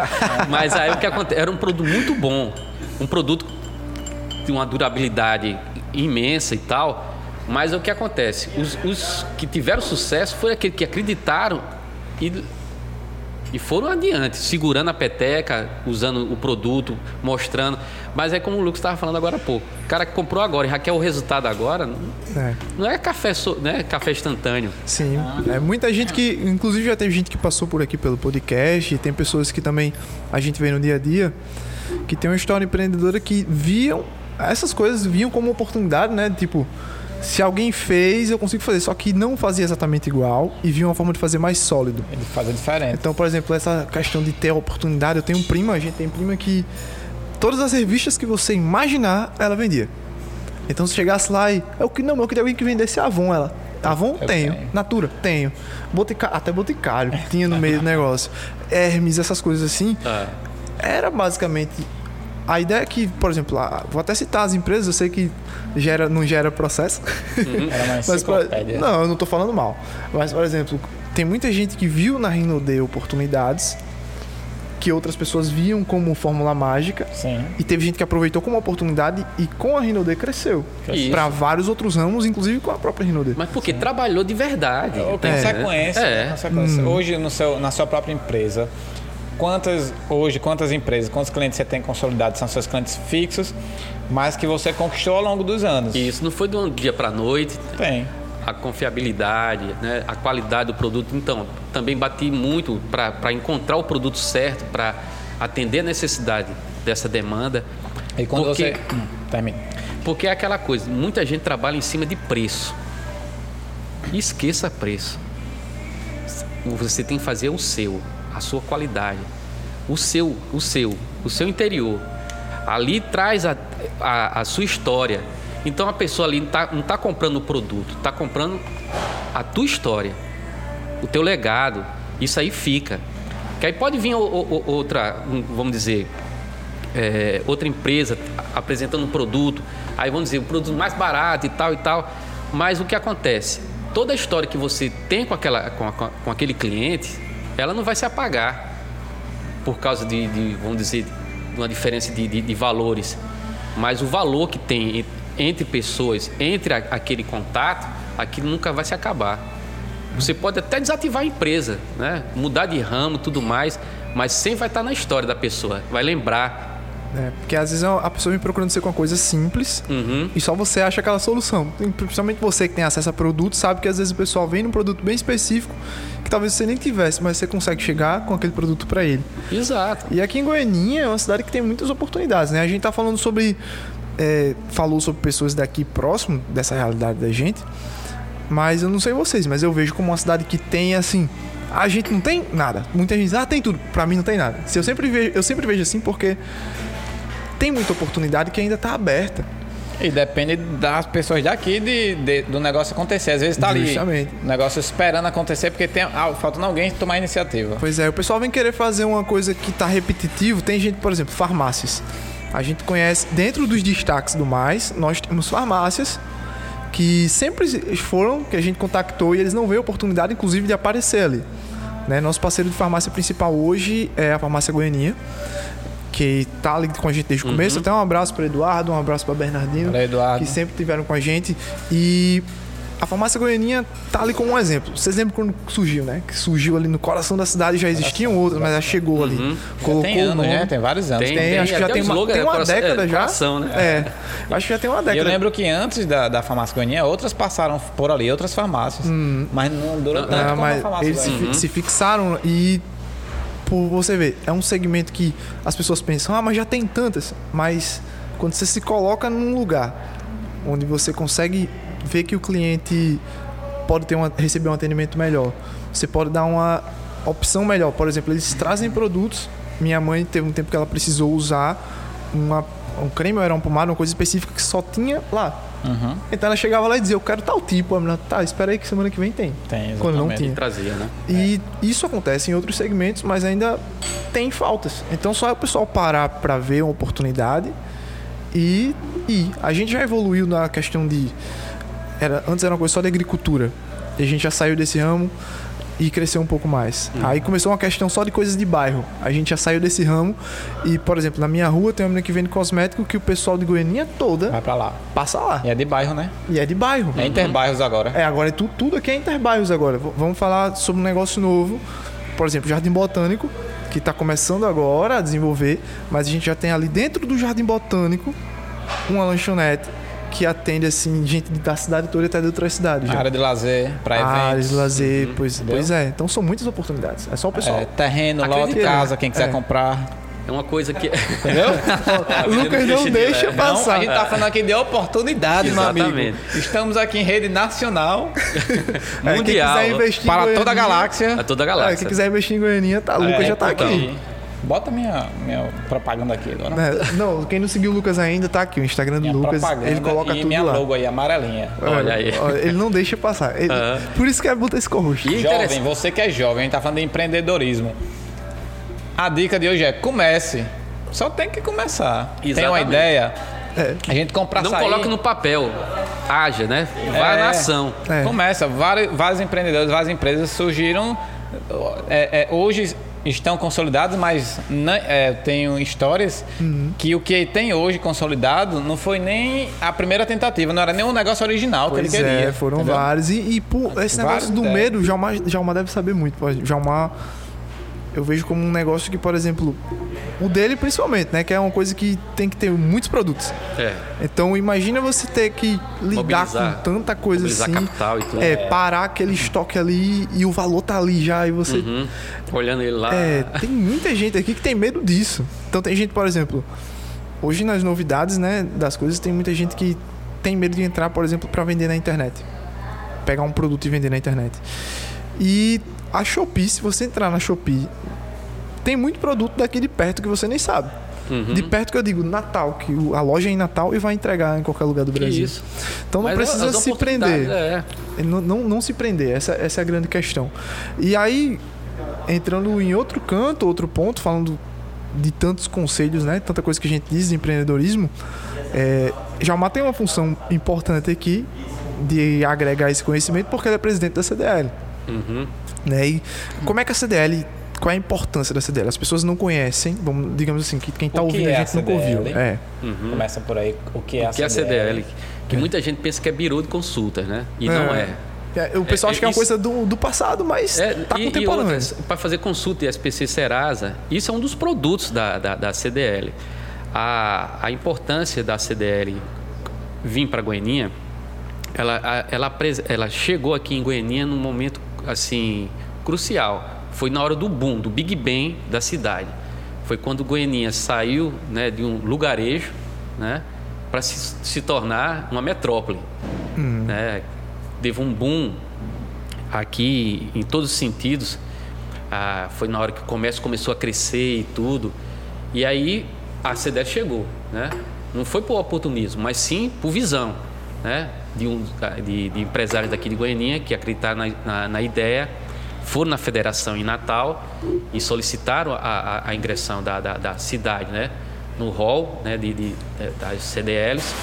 Mas aí o que acontece? Era um produto muito bom. Um produto de uma durabilidade imensa e tal. Mas o que acontece? Os, os que tiveram sucesso foram aqueles que acreditaram e, e foram adiante, segurando a peteca, usando o produto, mostrando. Mas é como o Lucas estava falando agora há pouco. O cara que comprou agora e já quer o resultado agora, não, É. não é café, não é café instantâneo. Sim, é muita gente que, inclusive já teve gente que passou por aqui pelo podcast, e tem pessoas que também a gente vê no dia a dia, que tem uma história empreendedora que viam essas coisas, viam como oportunidade, né? Tipo, se alguém fez, eu consigo fazer, só que não fazia exatamente igual e viam uma forma de fazer mais sólido. Ele faz a diferença. Então, por exemplo, essa questão de ter oportunidade, eu tenho um primo, a gente tem prima que todas as revistas que você imaginar, ela vendia. Então, se chegasse lá e eu que não, eu queria alguém que vendesse Avon, ela. Avon Eu tenho. tenho. Natura tenho. Botica, até Boticário tinha no meio do negócio. Hermes, essas coisas assim. Era basicamente a ideia é que, por exemplo, a- vou até citar as empresas, eu sei que gera, não gera processo. Mas, enciclopédia. não, eu não tô falando mal. Mas, por exemplo, tem muita gente que viu na Rinode oportunidades que outras pessoas viam como fórmula mágica. Sim. E teve gente que aproveitou como oportunidade e com a Rinode cresceu. Para vários outros ramos, inclusive com a própria Rinode. Mas porque trabalhou de verdade. Ou entendeu? consequência. É. consequência. Hoje, no seu, na sua própria empresa, quantas hoje, quantas empresas, quantos clientes você tem consolidados? São seus clientes fixos, mas que você conquistou ao longo dos anos. E isso não foi de um dia para noite. Tem. a confiabilidade, né? a qualidade do produto. Então, também bati muito para encontrar o produto certo, para atender a necessidade dessa demanda. E quando Porque- você. Termina. Porque é aquela coisa, muita gente trabalha em cima de preço. Esqueça preço. Você tem que fazer o seu, a sua qualidade, o seu, o seu, o seu interior. Ali traz a, a, a sua história. Então a pessoa ali não está tá comprando o produto, está comprando a tua história, o teu legado. Isso aí fica. Que aí pode vir o- o- o- outra, vamos dizer, é, outra empresa apresentando um produto, aí vamos dizer, um produto mais barato e tal e tal. Mas o que acontece? Toda a história que você tem com, aquela, com, com aquele cliente, ela não vai se apagar por causa de, de, vamos dizer, uma diferença de, de- de valores. Mas o valor que tem en- entre pessoas, entre a- aquele contato, aquilo nunca vai se acabar. Você pode até desativar a empresa, né? mudar de ramo tudo mais, mas sempre vai estar na história da pessoa, vai lembrar. É, porque às vezes a pessoa vem procurando ser com uma coisa simples Uhum. e só você acha aquela solução. Principalmente você que tem acesso a produtos, sabe que às vezes o pessoal vem num produto bem específico que talvez você nem tivesse, mas você consegue chegar com aquele produto para ele. Exato. E aqui em Goianinha é uma cidade que tem muitas oportunidades, né? A gente tá falando sobre. é, falou sobre pessoas daqui próximo dessa realidade da gente. Mas eu não sei vocês, mas eu vejo como uma cidade que tem assim. A gente não tem nada. Muita gente diz, ah, tem tudo. Pra mim não tem nada. Se eu sempre vejo, eu sempre vejo assim porque tem muita oportunidade que ainda tá aberta. E depende das pessoas daqui de, de- do negócio acontecer. Às vezes tá ali o negócio esperando acontecer porque tem ah, faltando alguém tomar iniciativa. Pois é, o pessoal vem querer fazer uma coisa que tá repetitivo. Tem gente, por exemplo, farmácias. A gente conhece, dentro dos destaques do mais, nós temos farmácias que sempre foram, que a gente contactou e eles não veem oportunidade, inclusive, de aparecer ali. Né? Nosso parceiro de farmácia principal hoje é a farmácia Goianinha, que tá ali com a gente desde o começo. Até um abraço para Eduardo, um abraço para Bernardino, Eduardo. que sempre tiveram com a gente. E a farmácia Goianinha tá ali como um exemplo. Vocês lembram quando surgiu, né? Que surgiu ali no coração da cidade, já existiam outras, mas ela chegou ali. Colocou tem o anos, nome. né? Tem vários anos. Tem, Tem, acho que já tem uma, tem é uma coração- década é, já. coração, né? É. Acho que já tem uma E década. eu lembro que antes da, da farmácia Goianinha, outras passaram por ali, outras farmácias. Mas não durou tanto Ah, como a mas farmácia eles se, fi- se fixaram e por você ver, é um segmento que as pessoas pensam, ah, mas já tem tantas. Mas quando você se coloca num lugar onde você consegue ver que o cliente pode ter uma, receber um atendimento melhor, você pode dar uma opção melhor. Por exemplo, eles trazem produtos. Minha mãe teve um tempo que ela precisou usar uma, um creme ou era uma pomada, uma coisa específica que só tinha lá. Uhum. Então ela chegava lá e dizia, eu quero tal tipo. A menina, tá, espera aí que semana que vem tem. Tem, Quando não exatamente. tinha. Trazia, né? E isso acontece em outros segmentos, mas ainda tem faltas. Então só é o pessoal parar para ver uma oportunidade e ir. A gente já evoluiu na questão de. Era, antes era uma coisa só de agricultura. E a gente já saiu desse ramo e cresceu um pouco mais. Aí começou uma questão só de coisas de bairro. A gente já saiu desse ramo e, por exemplo, na minha rua tem uma menina que vende cosmético que o pessoal de Goianinha toda Vai pra lá. passa lá. E é de bairro, né? E é de bairro. É interbairros agora. É, agora é tudo, tudo aqui é interbairros agora. V- vamos falar sobre um negócio novo. Por exemplo, Jardim Botânico, que está começando agora a desenvolver, mas a gente já tem ali dentro do Jardim Botânico uma lanchonete que atende assim gente da cidade toda e até de outras cidades. já. Área de lazer, pra eventos. Áreas de lazer, pois, Entendeu? pois é. Então são muitas oportunidades. É só o pessoal. É, terreno, lote, Acredita, casa, quem quiser É. comprar. É uma coisa que. Entendeu? o Lucas não deixa Não, passar. a gente tá falando aqui de oportunidades, meu amigo. Exatamente. Estamos aqui em rede nacional É, mundial, Quem quiser investir em para toda a galáxia. A toda a É, galáxia. quem quiser investir em Goianinha, tá, Lucas É, já tá então, aqui. Bota minha, minha propaganda aqui agora. É, não, quem não seguiu o Lucas ainda, tá aqui. O Instagram do Minha Lucas, ele coloca e tudo minha lá. logo aí, amarelinha. Olha aí. Olha, Ele não deixa passar. Ele-. Por isso que é botar esse corroxo. E Jovem, você que é jovem, a gente tá falando de empreendedorismo. A dica de hoje é comece. Só tem que começar. Tem uma Exatamente. ideia, É. a gente compra Não coloque no papel. Haja, né? Vá É. na ação. É. Começa. Vários, vários empreendedores, várias empresas surgiram. é, é, hoje estão consolidados, mas na- é, tenho histórias Uhum. que o que tem hoje consolidado não foi nem a primeira tentativa, não era nem um negócio original Pois que ele queria. é, foram entendeu? vários. E, e pô, esse Vários negócio do ideias. medo, Jalma, Jalma deve saber muito. pô. Jalma, eu vejo como um negócio que, por exemplo, O dele principalmente, né? Que é uma coisa que tem que ter muitos produtos. É. Então imagina você ter que lidar Mobilizar- com tanta coisa assim. capital e tudo. É, parar aquele estoque ali e o valor tá ali já e você Uhum. Olhando ele lá. é, tem muita gente aqui que tem medo disso. Então tem gente, por exemplo, hoje nas novidades, né, das coisas, tem muita gente que tem medo de entrar, por exemplo, para vender na internet. Pegar um produto e vender na internet. E a Shopee, se você entrar na Shopee, tem muito produto daqui de perto que você nem sabe. Uhum. De perto que eu digo Natal, que a loja é em Natal e vai entregar em qualquer lugar do Brasil. isso. Então não Mas precisa as se prender. É. Não, não, não se prender, essa, essa é a grande questão. E aí, entrando em outro canto, outro ponto, falando de tantos conselhos, né? Tanta coisa que a gente diz de empreendedorismo, é, Jalmar tem uma função importante aqui de agregar esse conhecimento porque ele é presidente da CDL. Uhum. Né? E como é que a CDL. Qual é a importância da CDL? As pessoas não conhecem, vamos, digamos assim, que quem está O que ouvindo é a a gente nunca ouviu. CDL? É. Uhum. Começa por aí. O que é a Que é a CDL? CDL. Que muita gente pensa que é birô de consultas, né? E não é. É, O pessoal É, acha que é uma isso- coisa do, do passado, mas É, tá e, e contemporâneo. para fazer consulta de SPC Serasa, isso é um dos produtos da, da, da CDL. A, a importância da CDL vir para Goiânia, ela, a- ela, ela chegou aqui em Goiânia num momento assim crucial. Foi na hora do boom, do Big Bang da cidade. Foi quando Goiânia saiu né, de um lugarejo né, para se, se tornar uma metrópole. Né? Teve um boom aqui em todos os sentidos. Ah, foi na hora que o comércio começou a crescer e tudo. E aí a CDL chegou, né? Não foi por oportunismo, mas sim por visão, né? De, um, de, de empresários daqui de Goiânia que acreditaram na, na, na ideia, foram na federação em Natal e solicitaram a, a, a ingressão da, da, da cidade, né? No hall né? de, de, das CDLs.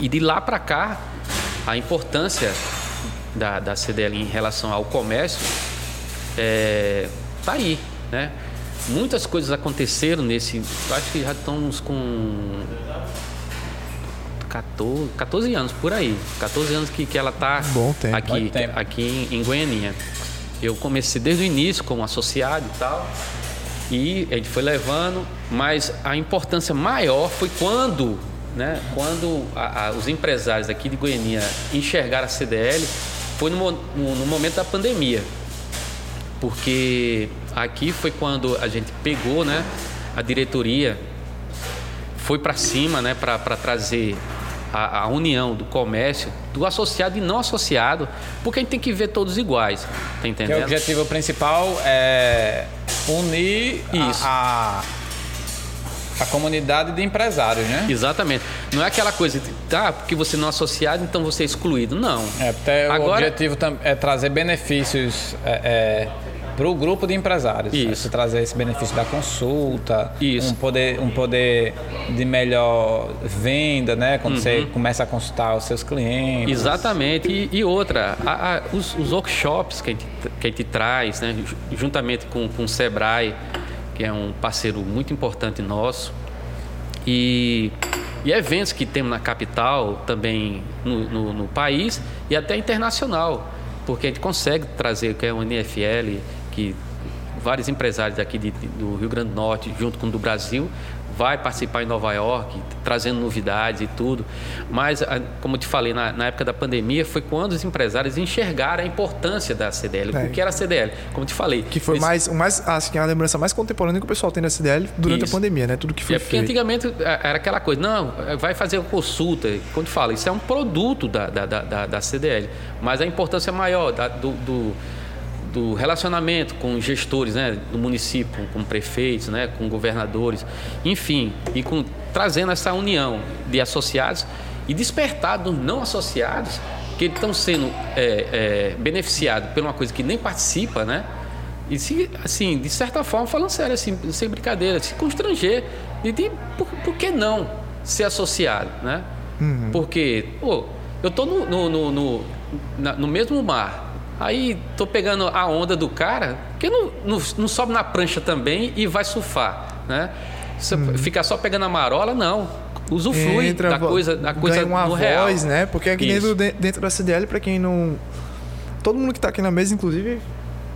E de lá para cá, a importância da, da CDL em relação ao comércio é, tá aí, né? Muitas coisas aconteceram nesse. eu Acho que já estamos com 14, 14 anos por aí. 14 anos que, que ela está aqui, aqui em, em Goianinha. Eu comecei desde o início como associado e tal. E a gente foi levando, mas a importância maior foi quando, né, quando a- a- os empresários aqui de Goiânia enxergaram a CDL, foi no, no- no momento da pandemia. Porque aqui foi quando a gente pegou, né, a diretoria foi para cima, né, para trazer a, a união do comércio, do associado e não associado, porque a gente tem que ver todos iguais, tá Que o entendendo? objetivo principal é unir a- Isso. A, a, comunidade de empresários, né? Exatamente. Não é aquela coisa, de, tá, porque você não é associado, então você é excluído. Não. É, até o Agora- objetivo tam- é trazer benefícios para o grupo de empresários. Isso. É você trazer esse benefício da consulta, Isso. Um, poder, um poder de melhor venda, né? Quando você Uhum. começa a consultar os seus clientes. Exatamente. E, e outra, a- a- os, os workshops que a gente, que a gente traz, né, ju- juntamente com, com o Sebrae, que é um parceiro muito importante nosso, e, e eventos que temos na capital, também no, no- no país e até internacional, porque a gente consegue trazer o que é o NFL, que vários empresários daqui de- do Rio Grande do Norte, junto com o do Brasil, vai participar em Nova York, trazendo novidades e tudo. Mas, como eu te falei, na, na época da pandemia, foi quando os empresários enxergaram a importância da CDL. É. O que era a CDL? Como eu te falei. Que foi mais, mais, assim, a lembrança mais contemporânea que o pessoal tem da CDL durante Isso. a pandemia, né? Tudo que foi É porque feito. antigamente é, era aquela coisa, não, vai fazer a consulta. Quando fala, isso é um produto da, da, da, da- da CDL. Mas a importância maior da- do, do, do relacionamento com gestores né, do município, com prefeitos, né, com governadores, enfim, e com, trazendo essa união de associados e despertar dos não associados que estão sendo é, é, beneficiados por uma coisa que nem participa, né? E se, assim, de certa forma, falando sério, assim, sem brincadeira, se constranger. E de, por, por que não ser associado, né? Porque, pô, eu tô no, no, no, no, na- no mesmo mar. Aí tô pegando a onda do cara, que não, não, não sobe na prancha também e vai surfar, né? Você Ficar só pegando a marola, não. Usufrui Entra, da coisa, da coisa ganha uma no voz, real. né? Porque aqui Isso. dentro, de- dentro da CDL, pra quem não. Todo mundo que tá aqui na mesa, inclusive,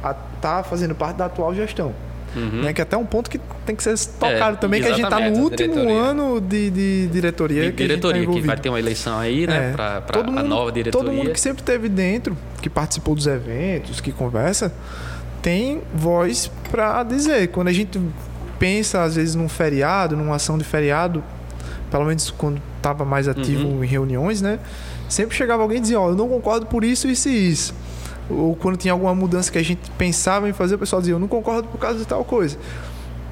a- tá fazendo parte da atual gestão. Uhum. Né? Que até um ponto que tem que ser tocado É, também, que a gente tá no último diretoria. ano de, de diretoria. E que gente tá diretoria, que envolvido. vai ter uma eleição aí, né? É. Todo a nova diretoria. Todo mundo que sempre esteve dentro, que participou dos eventos, que conversa, tem voz para dizer. Quando a gente pensa, às vezes, num feriado, numa ação de feriado, pelo menos quando estava mais ativo Uhum. em reuniões, né? Sempre chegava alguém e dizia, ó, eu não concordo por isso, isso e isso. Ou quando tinha alguma mudança que a gente pensava em fazer, o pessoal dizia, eu não concordo por causa de tal coisa.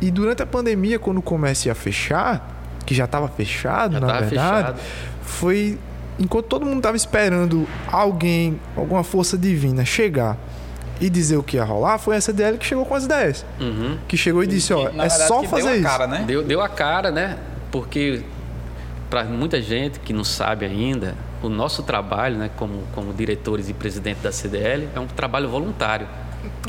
E durante a pandemia, quando o comércio ia fechar, que já estava fechado, Já na verdade, fechado. foi enquanto todo mundo estava esperando alguém, alguma força divina chegar e dizer o que ia rolar, foi a CDL que chegou com as ideias. Uhum. Que chegou e disse, ó, é verdade, só fazer deu a isso. cara, né? Deu, deu a cara, né? Porque para muita gente que não sabe ainda, o nosso trabalho, né, como, como diretores e presidente da CDL, é um trabalho voluntário.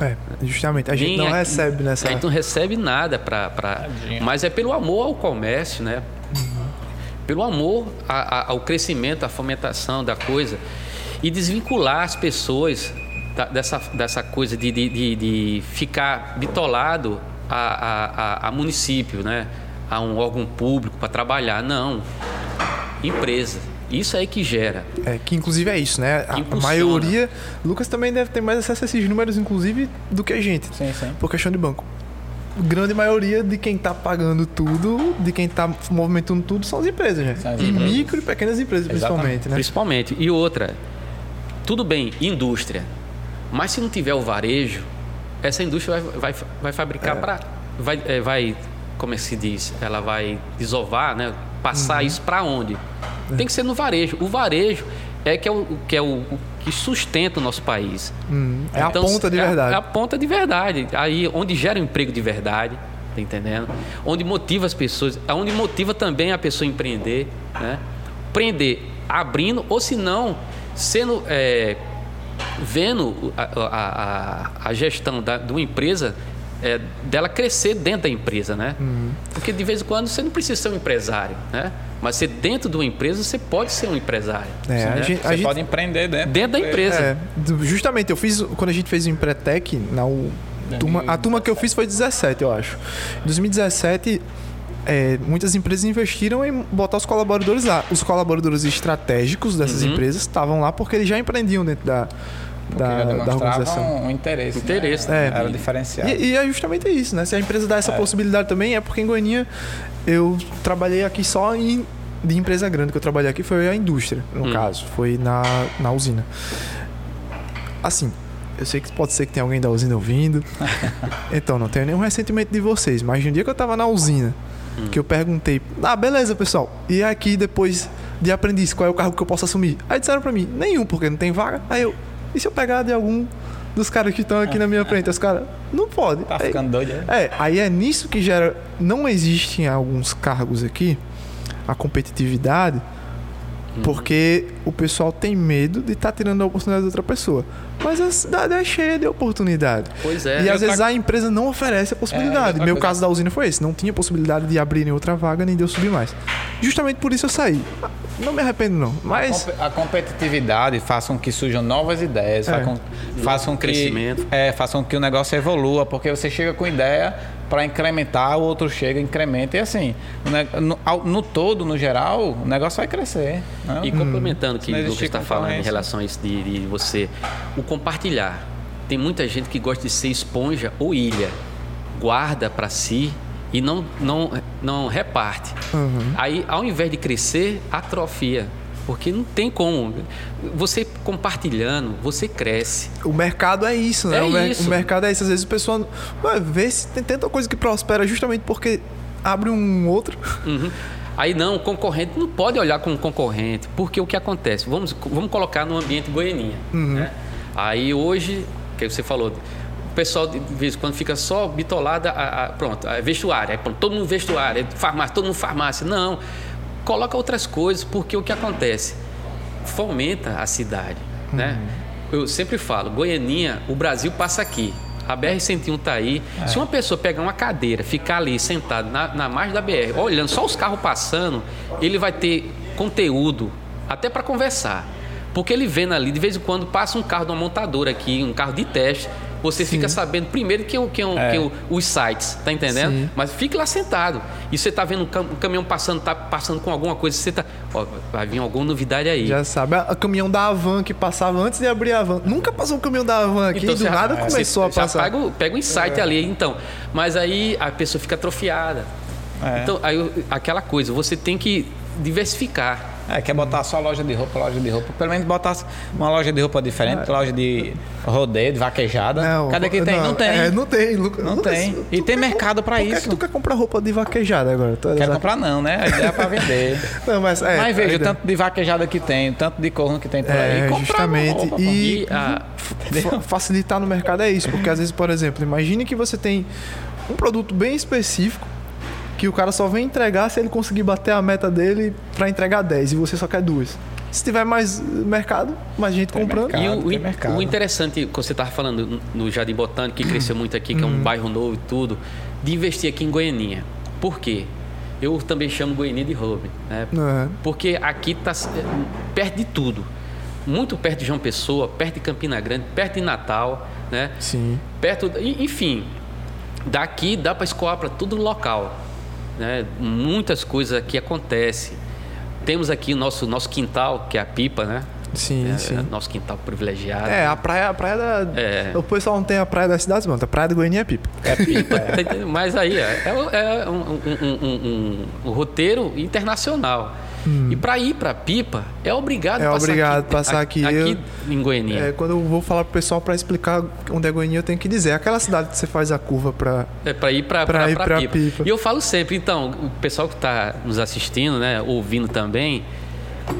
É, justamente. A gente Nem não aqui- recebe nessa. A gente não recebe nada para. Tadinho. Mas é pelo amor ao comércio, né? Pelo amor a- a- ao crescimento, à fomentação da coisa. E desvincular as pessoas da- dessa, dessa coisa de, de, de, de ficar bitolado a, a, a, a município, né? A um órgão público para trabalhar. Não. Empresa. Isso aí que gera. É, que inclusive é isso, né? A, a Impulsiona. maioria. Lucas também deve ter mais acesso a esses números, inclusive, do que a gente. Sim, sim. Por questão de banco. Grande maioria de quem tá pagando tudo, de quem tá movimentando tudo, são as empresas, né? As E empresas. micro e pequenas empresas, Exatamente. principalmente, né? Principalmente. E outra, tudo bem, indústria. Mas se não tiver o varejo, essa indústria vai, vai, vai fabricar para. Vai, é, vai, como é que se diz? Ela vai desovar, né? Passar isso para onde? Tem que ser no varejo. O varejo é que é o que, é o, o que sustenta o nosso país. Hum, é Então, a ponta de é a- verdade. É a ponta de verdade. Aí onde gera um emprego de verdade, tá entendendo? Onde motiva as pessoas, onde motiva também a pessoa a empreender, né? Empreender abrindo, ou se não, sendo. é, vendo a, a- a- a gestão da, de uma empresa. É, dela crescer dentro da empresa, né? Uhum. Porque de vez em quando você não precisa ser um empresário, né? Mas você dentro de uma empresa você pode ser um empresário. É, a né? gente- Você pode empreender dentro. Dentro da empresa. É, justamente, eu fiz. Quando a gente fez o Empretec, na U- turma, a turma que eu fiz foi 17, eu acho. Em 2017, é, muitas empresas investiram em botar os colaboradores lá. Os colaboradores estratégicos dessas Uhum. empresas estavam lá porque eles já empreendiam dentro da, Porque da, já da demonstrava organização. um interesse. né? Interesse, né? Era É. diferenciado. E, e é justamente isso, né? Se a empresa dá essa possibilidade também, é porque em Goiânia eu trabalhei aqui só em de empresa grande que eu trabalhei aqui foi a indústria, no Hum. caso, foi na, na usina. Assim, eu sei que pode ser que tenha alguém da usina ouvindo. então, não tenho nenhum ressentimento de vocês, mas no dia que eu tava na usina, que eu perguntei, ah, beleza, pessoal, e aqui depois de aprendiz, qual é o cargo que eu posso assumir? Aí disseram pra mim, nenhum, porque não tem vaga. Aí eu, e se eu pegar de algum dos caras que estão aqui na minha frente? Os caras, não pode. Tá Aí- ficando doido, é? é, aí é nisso que gera. Não existe em alguns cargos aqui a competitividade, porque o pessoal tem medo de estar tirando a oportunidade de outra pessoa. Mas a cidade é cheia de oportunidade. Pois é. e às vezes a empresa não oferece a possibilidade. outra Meu coisa- caso da usina foi esse. Não tinha possibilidade de abrirem outra vaga nem de eu subir mais. Justamente por isso eu saí. Não me arrependo, não. Mas. A competitividade façam que surjam novas ideias, É. façam, façam que crescimento. é, façam que o negócio evolua, porque você chega com ideia para incrementar, o outro chega, incrementa e assim, ne- no, no todo, no geral, o negócio vai crescer. né? E complementando o que Não o Lucas está falando em relação a isso de, de você, o compartilhar. Tem muita gente que gosta de ser esponja ou ilha, guarda para si e não, não, não reparte. Uhum. Aí, ao invés de crescer, atrofia. Porque não tem como. Você compartilhando, você cresce. O mercado é isso, né? É o, mer- isso. o mercado é isso. Às vezes o pessoal ver se tem tanta coisa que prospera justamente porque abre um outro. Uhum. Aí não, o concorrente não pode olhar como concorrente, porque o que acontece? Vamos, vamos colocar no ambiente goianinha. Né? Aí hoje, que você falou, o pessoal de vez em quando fica só bitolado, a, a- pronto, a vestuário, aí, pronto, todo mundo vestuário, farmácia, todo mundo farmácia. Não, coloca outras coisas, porque o que acontece? Fomenta a cidade, né? Eu sempre falo, Goianinha, o Brasil passa aqui. A BR-101 tá aí. Se uma pessoa pegar uma cadeira, ficar ali sentado na, na margem da BR, olhando só os carros passando, ele vai ter conteúdo até para conversar. Porque ele vendo ali, de vez em quando passa um carro de uma montadora aqui, um carro de teste, Você fica sabendo primeiro quem, quem, É. quem, os sites, tá entendendo? Sim. Mas fique lá sentado. E você tá vendo um cam- um caminhão passando, tá passando com alguma coisa, você tá. Ó, vai vir alguma novidade aí. Já sabe, o caminhão da Avan que passava antes de abrir a Avan. Nunca passou um caminhão da Avan aqui, do você- nada é, começou você a passar. Pega, o- pega o insight ali, então. Mas aí a pessoa fica atrofiada. É. Então, aí aquela coisa, você tem que diversificar. É, quer botar só loja de roupa, loja de roupa. Pelo menos botar uma loja de roupa diferente, loja de rodeio, de vaquejada. Não, Cadê que tem? Não, tem. É, não tem. Lucas. Não Lucas, tem. E tem quer mercado que isso. que tu quer comprar roupa de vaquejada agora? Tu é Quero comprar não, né? A ideia é pra vender. Não, mas, é, Mas veja o tanto de vaquejada que tem, o tanto de corno que tem por É, aí. Comprar justamente. roupa. E- E a, Fa- facilitar no mercado é isso, porque às vezes, por exemplo, imagine que você tem um produto bem específico que o cara só vem entregar se ele conseguir bater a meta dele para entregar 10 e você só quer duas. Se tiver mais mercado, mais gente Tem comprando. mercado. E o, o- mercado. o interessante que você estava falando no Jardim Botânico, que cresceu muito aqui, que é um Uhum. bairro novo e tudo, de investir aqui em Goianinha. Por quê? Eu também chamo Goianinha de hub, né? É. Porque aqui está perto de tudo. Muito perto de João Pessoa, perto de Campina Grande, perto de Natal, né? Sim. perto, enfim, daqui dá para escoar para todo local, né? Muitas coisas aqui acontecem. Temos aqui o nosso nosso quintal, que é a Pipa, né? Sim, É, sim. nosso quintal privilegiado. É, a praia, a praia da. É. O pessoal não tem a praia das cidades, mano. A praia do Goiânia é pipa. É pipa. é. Mas aí é, é um, um- um- um- um- um roteiro internacional. E para ir para Pipa é obrigado Hum. É passar obrigado aqui, passar a- aqui. aqui Eu- em Goiânia. É, quando eu vou falar pro pessoal para explicar onde é Goiânia, eu tenho que dizer. Aquela cidade que você faz a curva pra. É para ir para pipa. Pipa. E eu falo sempre, então, o pessoal que está nos assistindo, né, ouvindo também,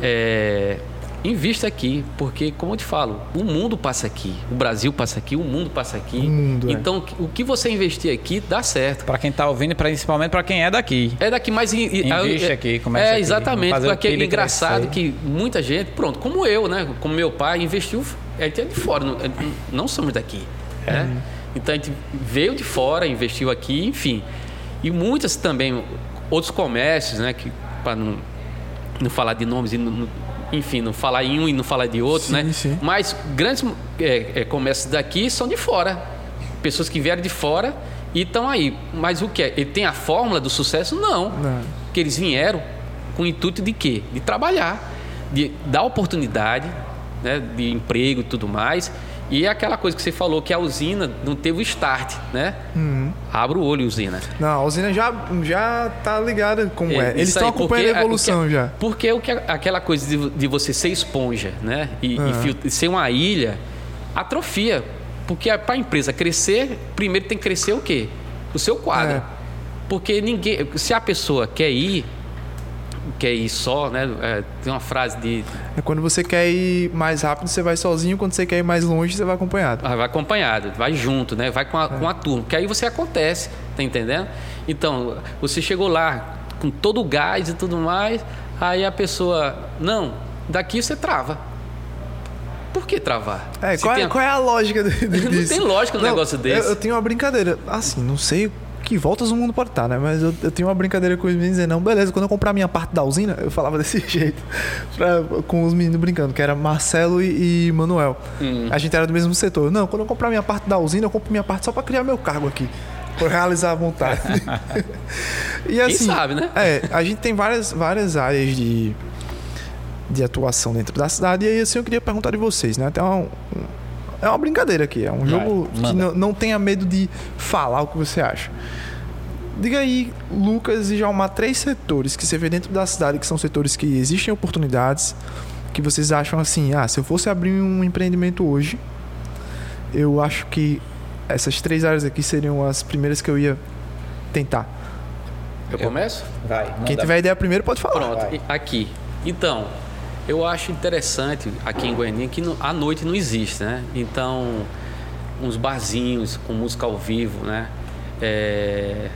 é, invista aqui, porque, como eu te falo, o mundo passa aqui, o Brasil passa aqui, o mundo passa aqui. O mundo, é. Então, o que você investir aqui dá certo. Pra quem tá ouvindo e principalmente pra quem é daqui. É daqui in- Investe é, aqui, começa É aqui, exatamente, fazer o porque é engraçado que muita gente, pronto, como eu, né, como meu pai investiu, a gente é de fora, não, não somos daqui, né? Então a gente veio de fora, investiu aqui, enfim. E muitas também outros comércios, né, que para não não falar de nomes e não- enfim, não falar em um e não falar de outro, Sim, né? sim. Mas grandes é, é, comércios daqui são de fora. Pessoas que vieram de fora e estão aí. Mas o que é? Ele tem a fórmula do sucesso? Não. Não. Que eles vieram com o intuito de quê? De trabalhar, de dar oportunidade, né? de emprego e tudo mais. E é aquela coisa que você falou, que a usina não teve o start, né? Uhum. Abra o olho, usina. Não, a usina já, já tá ligada como é. Eles isso estão acompanhando porque a evolução já. Porque o que aquela coisa de, de você ser esponja, né? E, e Aham. fil- ser uma ilha, atrofia. Porque para a empresa crescer, primeiro tem que crescer o quê? O seu quadro. É. Porque ninguém. Se a pessoa quer ir, quer ir só, né? É, tem uma frase de. É quando você quer ir mais rápido, você vai sozinho. Quando você quer ir mais longe, você vai acompanhado. Ah, Vai acompanhado, vai junto, né? Vai com a, com a turma, que aí você acontece, tá entendendo? Então, você chegou lá com todo o gás e tudo mais, aí a pessoa, não, daqui você trava. Por que travar? É, qual, tem é, a- qual é a lógica de- Não disso? tem lógica um negócio desse. Eu, eu tenho uma brincadeira. Assim, não sei que voltas o mundo pode estar, né? Mas eu, eu tenho uma brincadeira com os meninos dizendo, não, beleza, quando eu comprar minha parte da usina, eu falava desse jeito. pra- com os meninos brincando, que era Marcelo e, e Manuel. Hum. A gente era do mesmo setor. Não, quando eu comprar minha parte da usina, eu compro minha parte só pra criar meu cargo aqui. Pra realizar a vontade. e assim. sabe, né? É, a gente tem várias, várias áreas de, de atuação dentro da cidade. E aí, assim, eu queria perguntar de vocês, né? Uma, um- é uma brincadeira aqui. É um Vai, jogo que manda. não, não tenha medo de falar o que você acha. Diga aí, Lucas e Jalmar, três setores que você vê dentro da cidade que são setores que existem oportunidades, que vocês acham assim, ah, se eu fosse abrir um empreendimento hoje, eu acho que essas três áreas aqui seriam as primeiras que eu ia tentar. Eu começo? Vai. Quem tiver ideia primeiro pode falar. Pronto, vai. aqui. Então, eu acho interessante aqui em Goiânia que à noite não existe, né? Então, uns barzinhos com música ao vivo, né? É,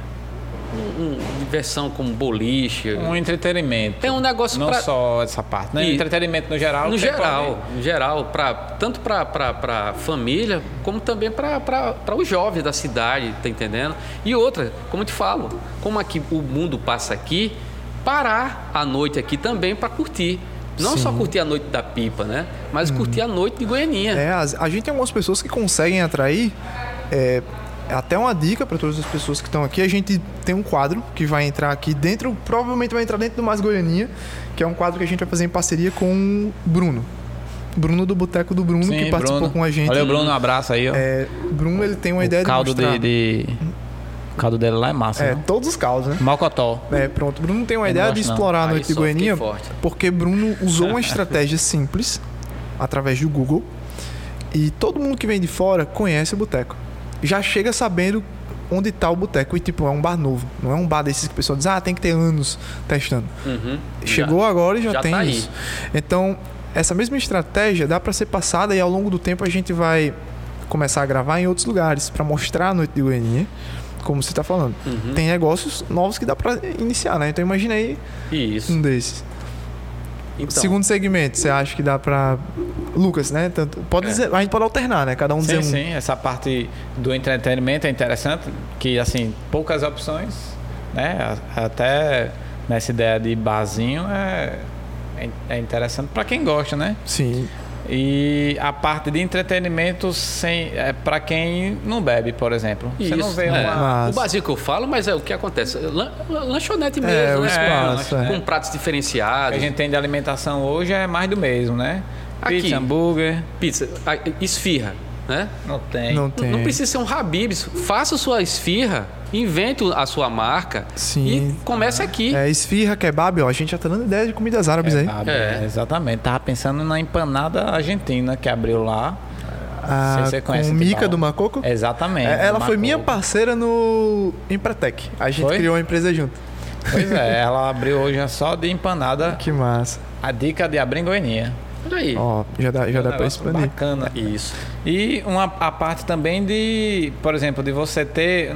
um- diversão como boliche. Um entretenimento. É um negócio Não pra- só essa parte, né? E- Entretenimento no geral. no geral, no geral, pra, tanto para família, como também para os jovens da cidade, tá entendendo? E outra, como eu te falo, como aqui o mundo passa aqui, parar à noite aqui também para curtir. Não Sim. só curtir a noite da pipa, né? Mas curtir a noite de Goianinha. É, as- a gente tem algumas pessoas que conseguem atrair. É, até uma dica para todas as pessoas que estão aqui. A gente tem um quadro que vai entrar aqui dentro, provavelmente vai entrar dentro do Mais Goianinha, que é um quadro que a gente vai fazer em parceria com o Bruno. Bruno do Boteco do Bruno, que participou Bruno. com a gente. Valeu, Bruno, um abraço aí, ó. É, Bruno, ele tem uma o ideia de caldo mostrar... de, de- O caldo dele lá é massa, É, né? todos os caldos, né? Mocotó. É, pronto. Bruno tem uma Eu ideia não de gosto, não. explorar a Aí noite de Goianinha, porque Bruno usou uma estratégia simples através do Google e todo mundo que vem de fora conhece o boteco. Já chega sabendo onde está o boteco e tipo é um bar novo, não é um bar desses que o pessoal diz ah tem que ter anos testando. Uhum. Chegou agora e já, já tem tá aí. isso. Então essa mesma estratégia dá para ser passada e ao longo do tempo a gente vai começar a gravar em outros lugares para mostrar a noite de Goiânia. Como você está falando, Uhum. tem negócios novos que dá para iniciar, né? Então imagina aí Isso. um desses. Então, Segundo segmento, você acha que dá pra. Lucas, né? Tanto, pode É. dizer, a gente pode alternar, né? Cada um dizer Sim, um. sim. Essa parte do entretenimento é interessante, que assim, poucas opções, né? Até nessa ideia de barzinho é, é interessante para quem gosta, né? Sim. E a parte de entretenimento sem, é para quem não bebe, por exemplo. Você não Isso, vê é. uma. Mas- O básico que eu falo, mas é o que acontece. Lan- lanchonete mesmo, É, o né? espaço, é. Com pratos O que diferenciados. a gente tem de alimentação hoje é mais do mesmo, né? Aqui. Pizza, hambúrguer. Pizza, esfirra, né? Não tem. Não Não- tem. Não precisa ser um Habib's. Faça sua esfirra, invente a sua marca Sim. e comece aqui. É, esfirra, kebab, ó. A gente já tá dando ideia de comidas árabes aí. Ah, É. Exatamente. Tava pensando na empanada argentina que abriu lá. Ah, se você conhece com Mica do Macoco. Exatamente. É, ela foi minha parceira no Empretec. A gente Foi? criou uma empresa junto. Pois é, ela abriu hoje só de empanada. Que massa. A dica de abrir em Goiânia. Olha aí. Ó, já dá, já Um dá pra negócio expandir. Bacana. Isso. E uma, a parte também de, por exemplo, de você ter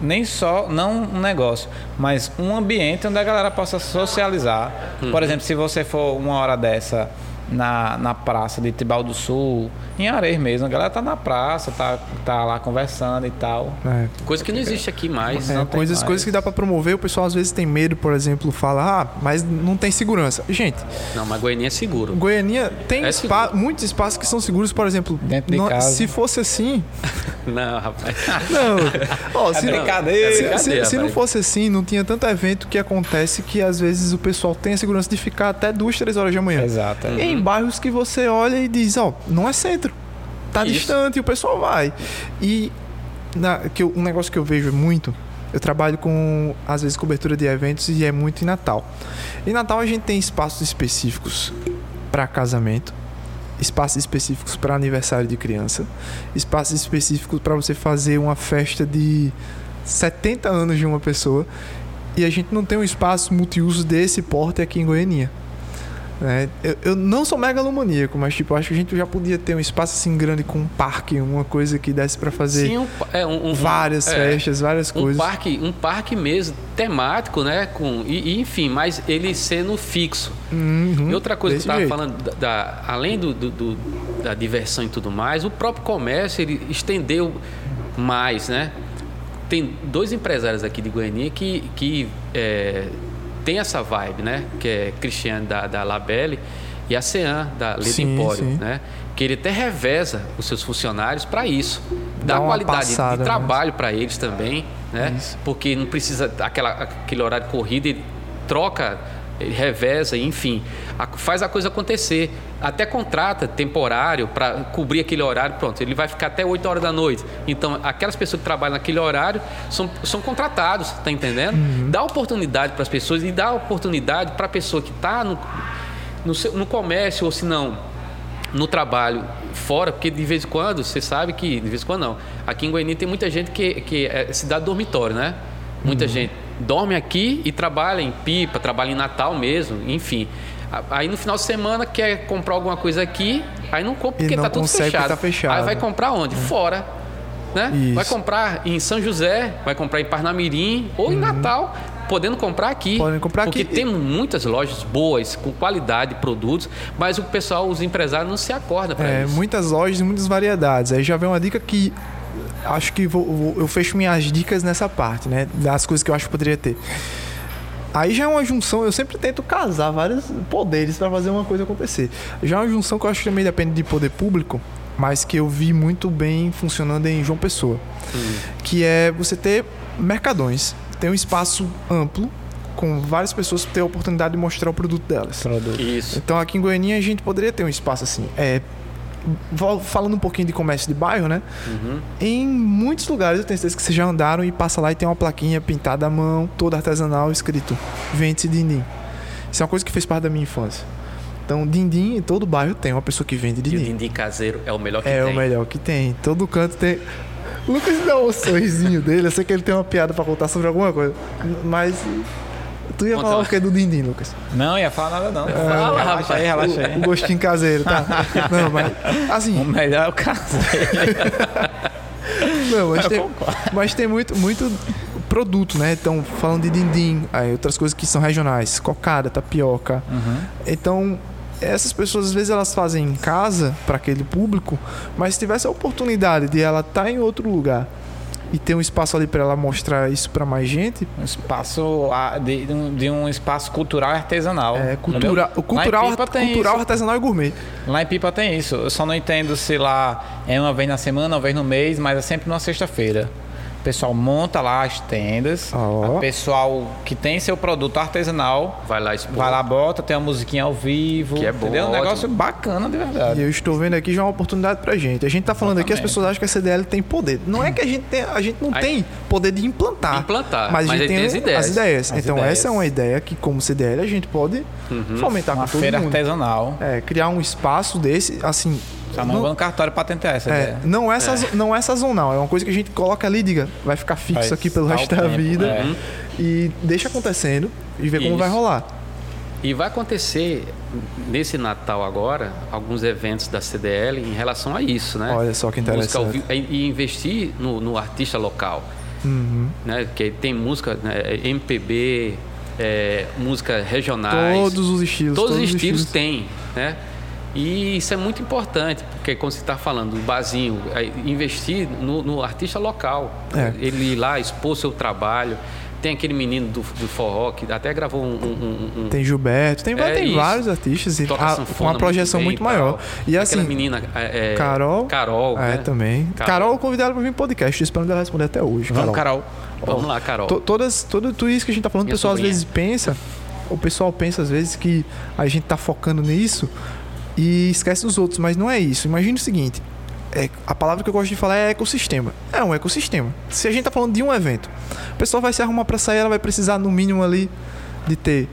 nem só, não um negócio, mas um ambiente onde a galera possa socializar. Uhum. Por exemplo, se você for uma hora dessa na, na praça de Tibau do Sul, em Areia mesmo, a galera tá na praça, tá, tá lá conversando e tal. É. Coisa que não existe aqui mais. É, coisas, mais. coisas que dá pra promover, o pessoal às vezes tem medo, por exemplo, fala, ah, mas não tem segurança. Gente, Não, mas Goiânia é seguro. Goiânia tem É espa- seguro. muitos espaços que são seguros, por exemplo. Dentro de não- casa. Se fosse assim. Não, rapaz. Não. É se, não- brincadeira. se- se- se não fosse assim, não tinha tanto evento que acontece que às vezes o pessoal tem a segurança de ficar até duas, três horas da manhã. Exato. Em bairros que você olha e diz, ó, não é centro. Tá Isso. distante, o pessoal vai. E na- que eu- um negócio que eu vejo muito, eu trabalho com, às vezes, cobertura de eventos e é muito em Natal. Em Natal a gente tem espaços específicos para casamento, espaços específicos para aniversário de criança, espaços específicos para você fazer uma festa de 70 anos de uma pessoa. E a gente não tem um espaço multiuso desse porte aqui em Goiânia. Né? Eu, eu não sou megalomaníaco, mas tipo, eu acho que a gente já podia ter um espaço assim grande com um parque, uma coisa que desse para fazer Sim, um, é, um, um- várias é, festas, várias Um coisas. parque, um parque mesmo, temático, né? Com, e, e, enfim, mas ele sendo fixo. Uhum, E outra coisa que eu estava falando, da, da- além do, do- do- da diversão e tudo mais, o próprio comércio ele estendeu mais, né? Tem dois empresários aqui de Goiânia que, que é, tem essa vibe, né? Que é Cristiano da, da Labelle e a Cean da Sim, Empório, né? Que ele até reveza os seus funcionários para isso. Dá Dá qualidade passada de trabalho para eles também, né? Isso. Porque não precisa aquela, aquele horário de corrida, ele troca, ele reveza, enfim, a- faz a coisa acontecer. Até contrata temporário para cobrir aquele horário, pronto, ele vai ficar até 8 horas da noite. Então, aquelas pessoas que trabalham naquele horário são, são contratados, tá entendendo? Dá oportunidade para as pessoas e dá oportunidade para a pessoa que está no, no, no comércio ou se não no trabalho fora, porque de vez em quando, você sabe que, de vez em quando não, aqui em Goiânia tem muita gente que, que é cidade dormitório, né? Muita gente dorme aqui e trabalha em Pipa, trabalha em Natal mesmo, enfim. Aí no final de semana quer comprar alguma coisa aqui, aí não compra porque não tá tudo porque fechado. tá fechado. Aí vai comprar onde? Fora. Né? Isso. Vai comprar em São José, vai comprar em Parnamirim ou em Natal, podendo comprar aqui. Podem comprar porque aqui. tem muitas lojas boas, com qualidade de produtos, mas o pessoal, os empresários não se acordam para É, isso. muitas lojas e muitas variedades. Aí já vem uma dica que acho que vou- vou- eu fecho minhas dicas nessa parte, né? Das coisas que eu acho que poderia ter. Aí já é uma junção, eu sempre tento casar vários poderes para fazer uma coisa acontecer. Já é uma junção que eu acho que também depende de poder público, mas que eu vi muito bem funcionando em João Pessoa. Hum. Que é você ter mercadões, ter um espaço amplo com várias pessoas ter a oportunidade de mostrar o produto delas. Isso. Então aqui em Goiânia a gente poderia ter um espaço assim. É, falando um pouquinho de comércio de bairro, né? Uhum. Em muitos lugares eu tenho certeza que vocês já andaram e passa lá e tem uma plaquinha pintada à mão, toda artesanal, escrito Vende-se Dindim. Isso é uma coisa que fez parte da minha infância. Então, Dindim, em todo bairro tem uma pessoa que vende E o Dindim. dindim caseiro é o melhor que É tem. o melhor que tem. Todo canto tem. O Lucas dá um sorrisinho dele. Eu sei que ele tem uma piada pra contar sobre alguma coisa. Mas. Tu ia Conta falar lá. o que do Dindim, Lucas? Não, ia falar nada não. Fala, relaxa rapaz. aí, relaxa O, aí. o gostinho caseiro, tá? Não, mas. O Assim, melhor é o caseiro. não, mas tem, mas tem muito, muito produto, né? Então, falando de dindim, aí outras coisas que são regionais, cocada, tapioca. Uhum. Então, essas pessoas às vezes elas fazem em casa para aquele público, mas se tivesse a oportunidade de ela estar em outro lugar e ter um espaço ali para ela mostrar isso para mais gente, Um espaço de, de um- espaço cultural e artesanal. é cultura, o cultural, cultural isso. artesanal e gourmet. Lá em Pipa tem isso. Eu só não entendo se lá é uma vez na semana, uma vez no mês, mas é sempre numa sexta-feira. O pessoal monta lá as tendas. O pessoal que tem seu produto artesanal Vai lá expor. vai lá, bota, tem uma musiquinha ao vivo. Que é bom, Entendeu? Um ótimo. negócio bacana de E verdade. eu estou vendo aqui já é uma oportunidade pra gente. A gente tá falando aqui, as Exatamente. pessoas acham que a CDL tem poder. Não é que a gente tem, a gente não Aí- tem poder de implantar. Implantar, Mas, a mas gente aí tem, tem as ideias. as ideias. As então ideias. essa é uma ideia que como CDL a gente pode fomentar Uma com todo feira mundo. artesanal. É, criar um espaço desse, assim. Não vou no cartório patentear essa É, ideia. não, é sazo- não é sazonal, é uma coisa que a gente coloca ali e diga, vai ficar fixo Vai aqui pelo resto da tempo, vida é. e deixa acontecendo e vê como Isso. vai rolar. E vai acontecer nesse Natal agora alguns eventos da CDL em relação a isso, né? Olha só que interessante. vivo, e investir no, no artista local, Uhum. né? Que tem música né, MPB, é, música regionais, Todos os estilos. todos, os estilos, tem, né? E isso é muito importante, porque quando você está falando do barzinho, é investir no, no artista local, É. ele ir lá expor seu trabalho. Tem aquele menino do, do forró que até gravou um- um- um, Tem Gilberto, tem, É tem isso. vários artistas e toca a- uma projeção bem muito, e tal. maior. E assim, Aquela menina é, é, Carol. Carol, É, né? também. Carol, Carol. convidada para vir podcast, esperando ela responder até hoje. Vamos, Carol. Vamos lá, Carol. To- todas, todo, tudo isso que a gente tá falando, o pessoal às sobrinha. vezes pensa, o pessoal pensa às vezes que a gente tá focando nisso e esquece dos outros, mas não é isso. Imagine o seguinte, é, a palavra que eu gosto de falar é ecossistema. É um ecossistema. Se a gente tá falando de um evento, a pessoa vai se arrumar para sair, ela vai precisar no mínimo ali de ter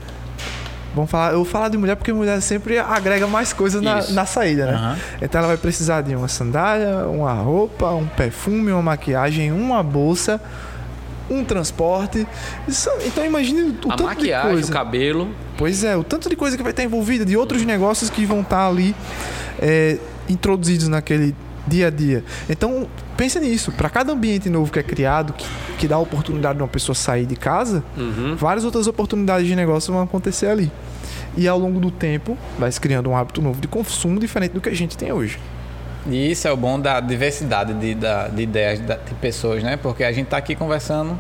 Vamos falar, eu vou falar de mulher porque mulher sempre agrega mais coisas na, na saída, né? Aham. Então ela vai precisar de uma sandália, uma roupa, um perfume, uma maquiagem, uma bolsa, um transporte. Isso- então imagine o a tanto maquiagem, de o coisa. cabelo. Pois é, o tanto de coisa que vai estar envolvida, de outros negócios que vão estar ali é, introduzidos naquele dia a dia. Então pense nisso. Para cada ambiente novo que é criado, que, que dá a oportunidade de uma pessoa sair de casa, Uhum. várias outras oportunidades de negócio vão acontecer ali. E ao longo do tempo, vai se criando um hábito novo de consumo diferente do que a gente tem hoje. E isso é o bom da diversidade de, da- de ideias de pessoas, né? Porque a gente tá aqui conversando,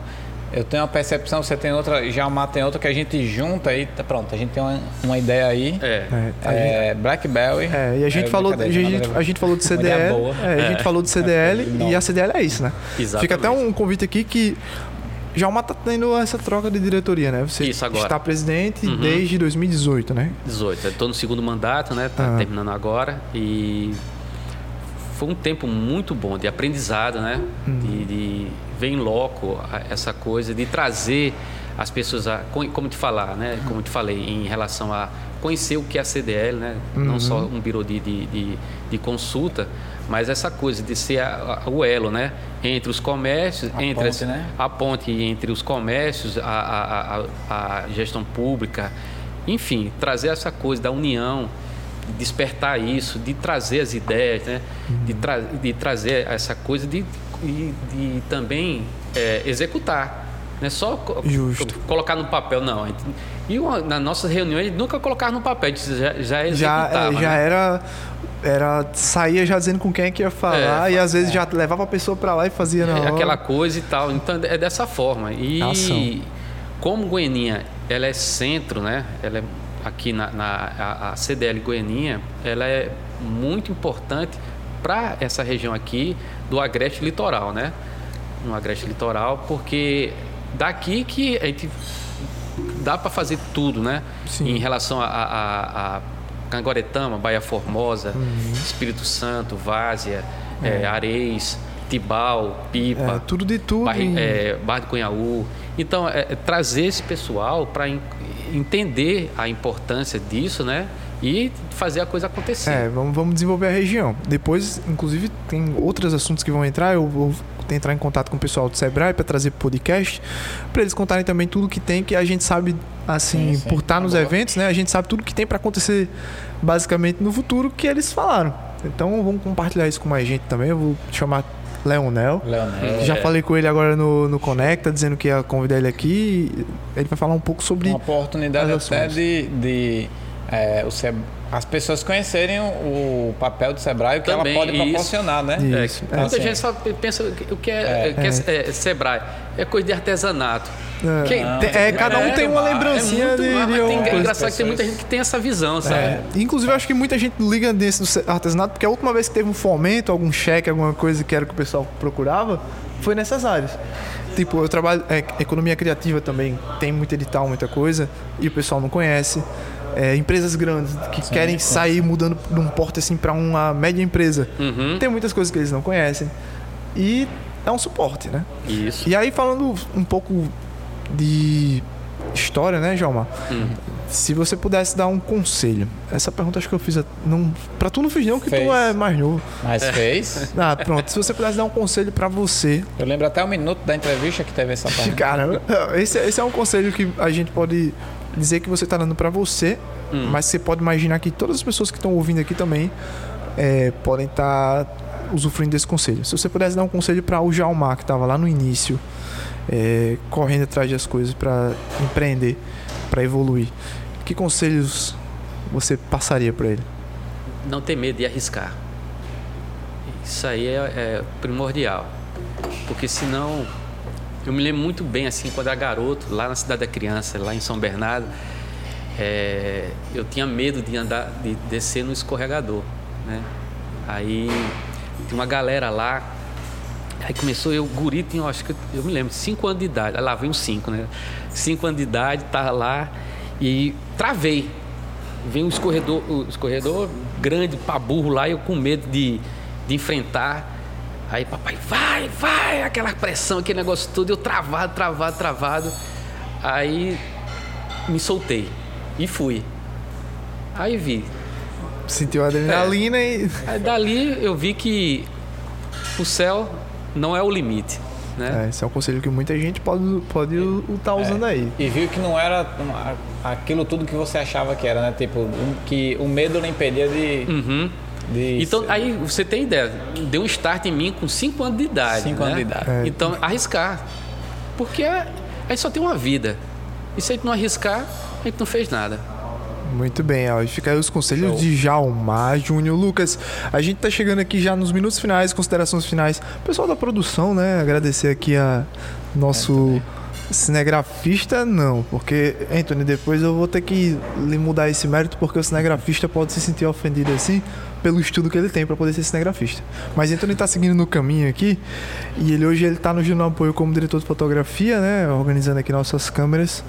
eu tenho uma percepção, você tem outra, já tem outra que a gente junta e tá pronto, a gente tem uma, uma ideia aí. É. É, É, Blackberry. É, e a gente, É, falou, a gente, a gente falou de Uma CDL. é, a gente falou de CDL e a CDL é isso, né? Exatamente. Fica até um convite aqui que já uma tá tendo essa troca de diretoria, né? Você Isso, agora. está presidente Uhum. desde 2018, né? 18. Eu tô no segundo mandato, né? Tá Ah. terminando agora. E foi um tempo muito bom de aprendizado, né? Uhum. De, de ver em loco essa coisa, de trazer as pessoas a. co- Como te falar, né? Como te falei, em relação a conhecer o que é a CDL, né? Não Uhum. só um biro de, de, de, consulta, mas essa coisa de ser a- a- o elo, né? Entre os comércios, A entre ponte, as- né? a ponte entre os comércios, a, a, a, gestão pública, enfim, trazer essa coisa da união, despertar isso, de trazer as ideias, né? de, tra de trazer essa coisa de, de, de também é, executar. Não é só co- Justo. co- colocar no papel, não. E uma, nas nossas reuniões, nunca colocar no papel, já, já Já, executava. é, já né? era. Era. Saía já dizendo com quem é que ia falar É, e às vezes já levava a pessoa pra lá e fazia na É hora. aquela coisa e tal. Então é dessa forma. E Ação. como Goianinha ela é centro, né? Ela é aqui na, na a, a CDL Goianinha, ela é muito importante para essa região aqui do Agreste Litoral, né? No Agreste Litoral, porque daqui que a gente dá para fazer tudo, né? Sim. Em relação a, a, a Cangoretama, Baía Formosa, Uhum. Espírito Santo, Várzea, é, Areis, Tibau, Pipa. É, tudo de tudo. Barra, e- é, Barra do Cunhaú. Então, é trazer esse pessoal para entender a importância disso, né? E fazer a coisa acontecer. É, vamos, vamos desenvolver a região. Depois, inclusive, tem outros assuntos que vão entrar. Eu vou entrar em contato com o pessoal do Sebrae para trazer podcast, para eles contarem também tudo que tem, que a gente sabe, assim, Sim, sim. por estar Tá nos bom. eventos, né? A gente sabe tudo que tem para acontecer basicamente no futuro que eles falaram. Então, vamos compartilhar isso com mais gente também. Eu vou chamar Leonel. Leonel. Já É. falei com ele agora no, no Conecta, dizendo que ia convidar ele aqui. Ele vai falar um pouco sobre. Uma oportunidade até de, de é, o Seb- as pessoas conhecerem o, papel do Sebrae o que Também, ela pode isso. proporcionar, né? É, Isso. muita assim, gente só pensa o que é, É. é, é Sebrae. É coisa de artesanato. É, Quem- tem- é, cada um É, tem uma é lembrancinha muito de, tem, é engraçado que tem muita gente que tem essa visão, sabe? É, inclusive, eu acho que muita gente liga desse do artesanato, porque a última vez que teve um fomento, algum cheque, alguma coisa que era que o pessoal procurava, foi nessas áreas. Tipo, eu trabalho. É, economia criativa também tem muito edital, muita coisa, e o pessoal não conhece. É, empresas grandes que querem sair mudando de um porte assim para uma média empresa. Uhum. Tem muitas coisas que eles não conhecem. E é um suporte, né? Isso. E aí, falando um pouco de história, né, Jalma? Uhum. Se você pudesse dar um conselho. Essa pergunta acho que eu fiz. a- Não, pra tu não fiz, não, que Fez. tu é mais novo. Mas fez. Ah, pronto. Se você pudesse dar um conselho pra você. Eu lembro até o minuto da entrevista que teve essa parte. Cara, esse, esse é um conselho que a gente pode dizer que você tá dando pra você, mas você pode imaginar que todas as pessoas que estão ouvindo aqui também é, podem estar usufruindo desse conselho. Se você pudesse dar um conselho pra o Jalmar, que tava lá no início, é, correndo atrás das coisas pra empreender, pra evoluir, que conselhos você passaria pra ele? Não ter medo de arriscar. Isso aí é, é primordial. Porque senão. Eu me lembro muito bem, assim, quando era garoto, lá na Cidade da Criança, lá em São Bernardo, é, eu tinha medo de andar, de descer no escorregador, né? Aí tinha uma galera lá, aí começou eu, guri, tinha, acho que eu, me lembro, 5 anos de idade, aí lá vem uns 5, né? 5 anos de idade, tava lá e travei. Vem um escorredor, um escorredor grande para burro lá, eu com medo de, de enfrentar. Aí papai, vai, vai, aquela pressão, aquele negócio todo, eu travado, travado, travado. Aí me soltei e fui. Aí vi. Sentiu a adrenalina e. Aí dali eu vi que o céu não é o limite, né? É, esse é um conselho que muita gente pode estar pode estar usando aí. E viu que não era aquilo tudo que você achava que era, né? Tipo, um- que o medo lhe impedia de. Uhum. De Então, aí você tem ideia, deu um start em mim com 5 anos de idade. Cinco né? anos de idade. É. Então, arriscar. Porque a gente só tem uma vida. E se a gente não arriscar, a gente não fez nada. Muito bem, ó. E Fica aí os conselhos de Jalmar Júnior. Lucas, a gente tá chegando aqui já nos minutos finais, considerações finais. Pessoal da produção, né? Agradecer aqui a nosso cinegrafista, não. Porque, Anthony, depois eu vou ter que lhe mudar esse mérito, porque o cinegrafista pode se sentir ofendido assim pelo estudo que ele tem para poder ser cinegrafista. Mas Anthony tá seguindo no caminho aqui e ele hoje ele tá no Juno Apoio como diretor de fotografia, né? Organizando aqui nossas câmeras.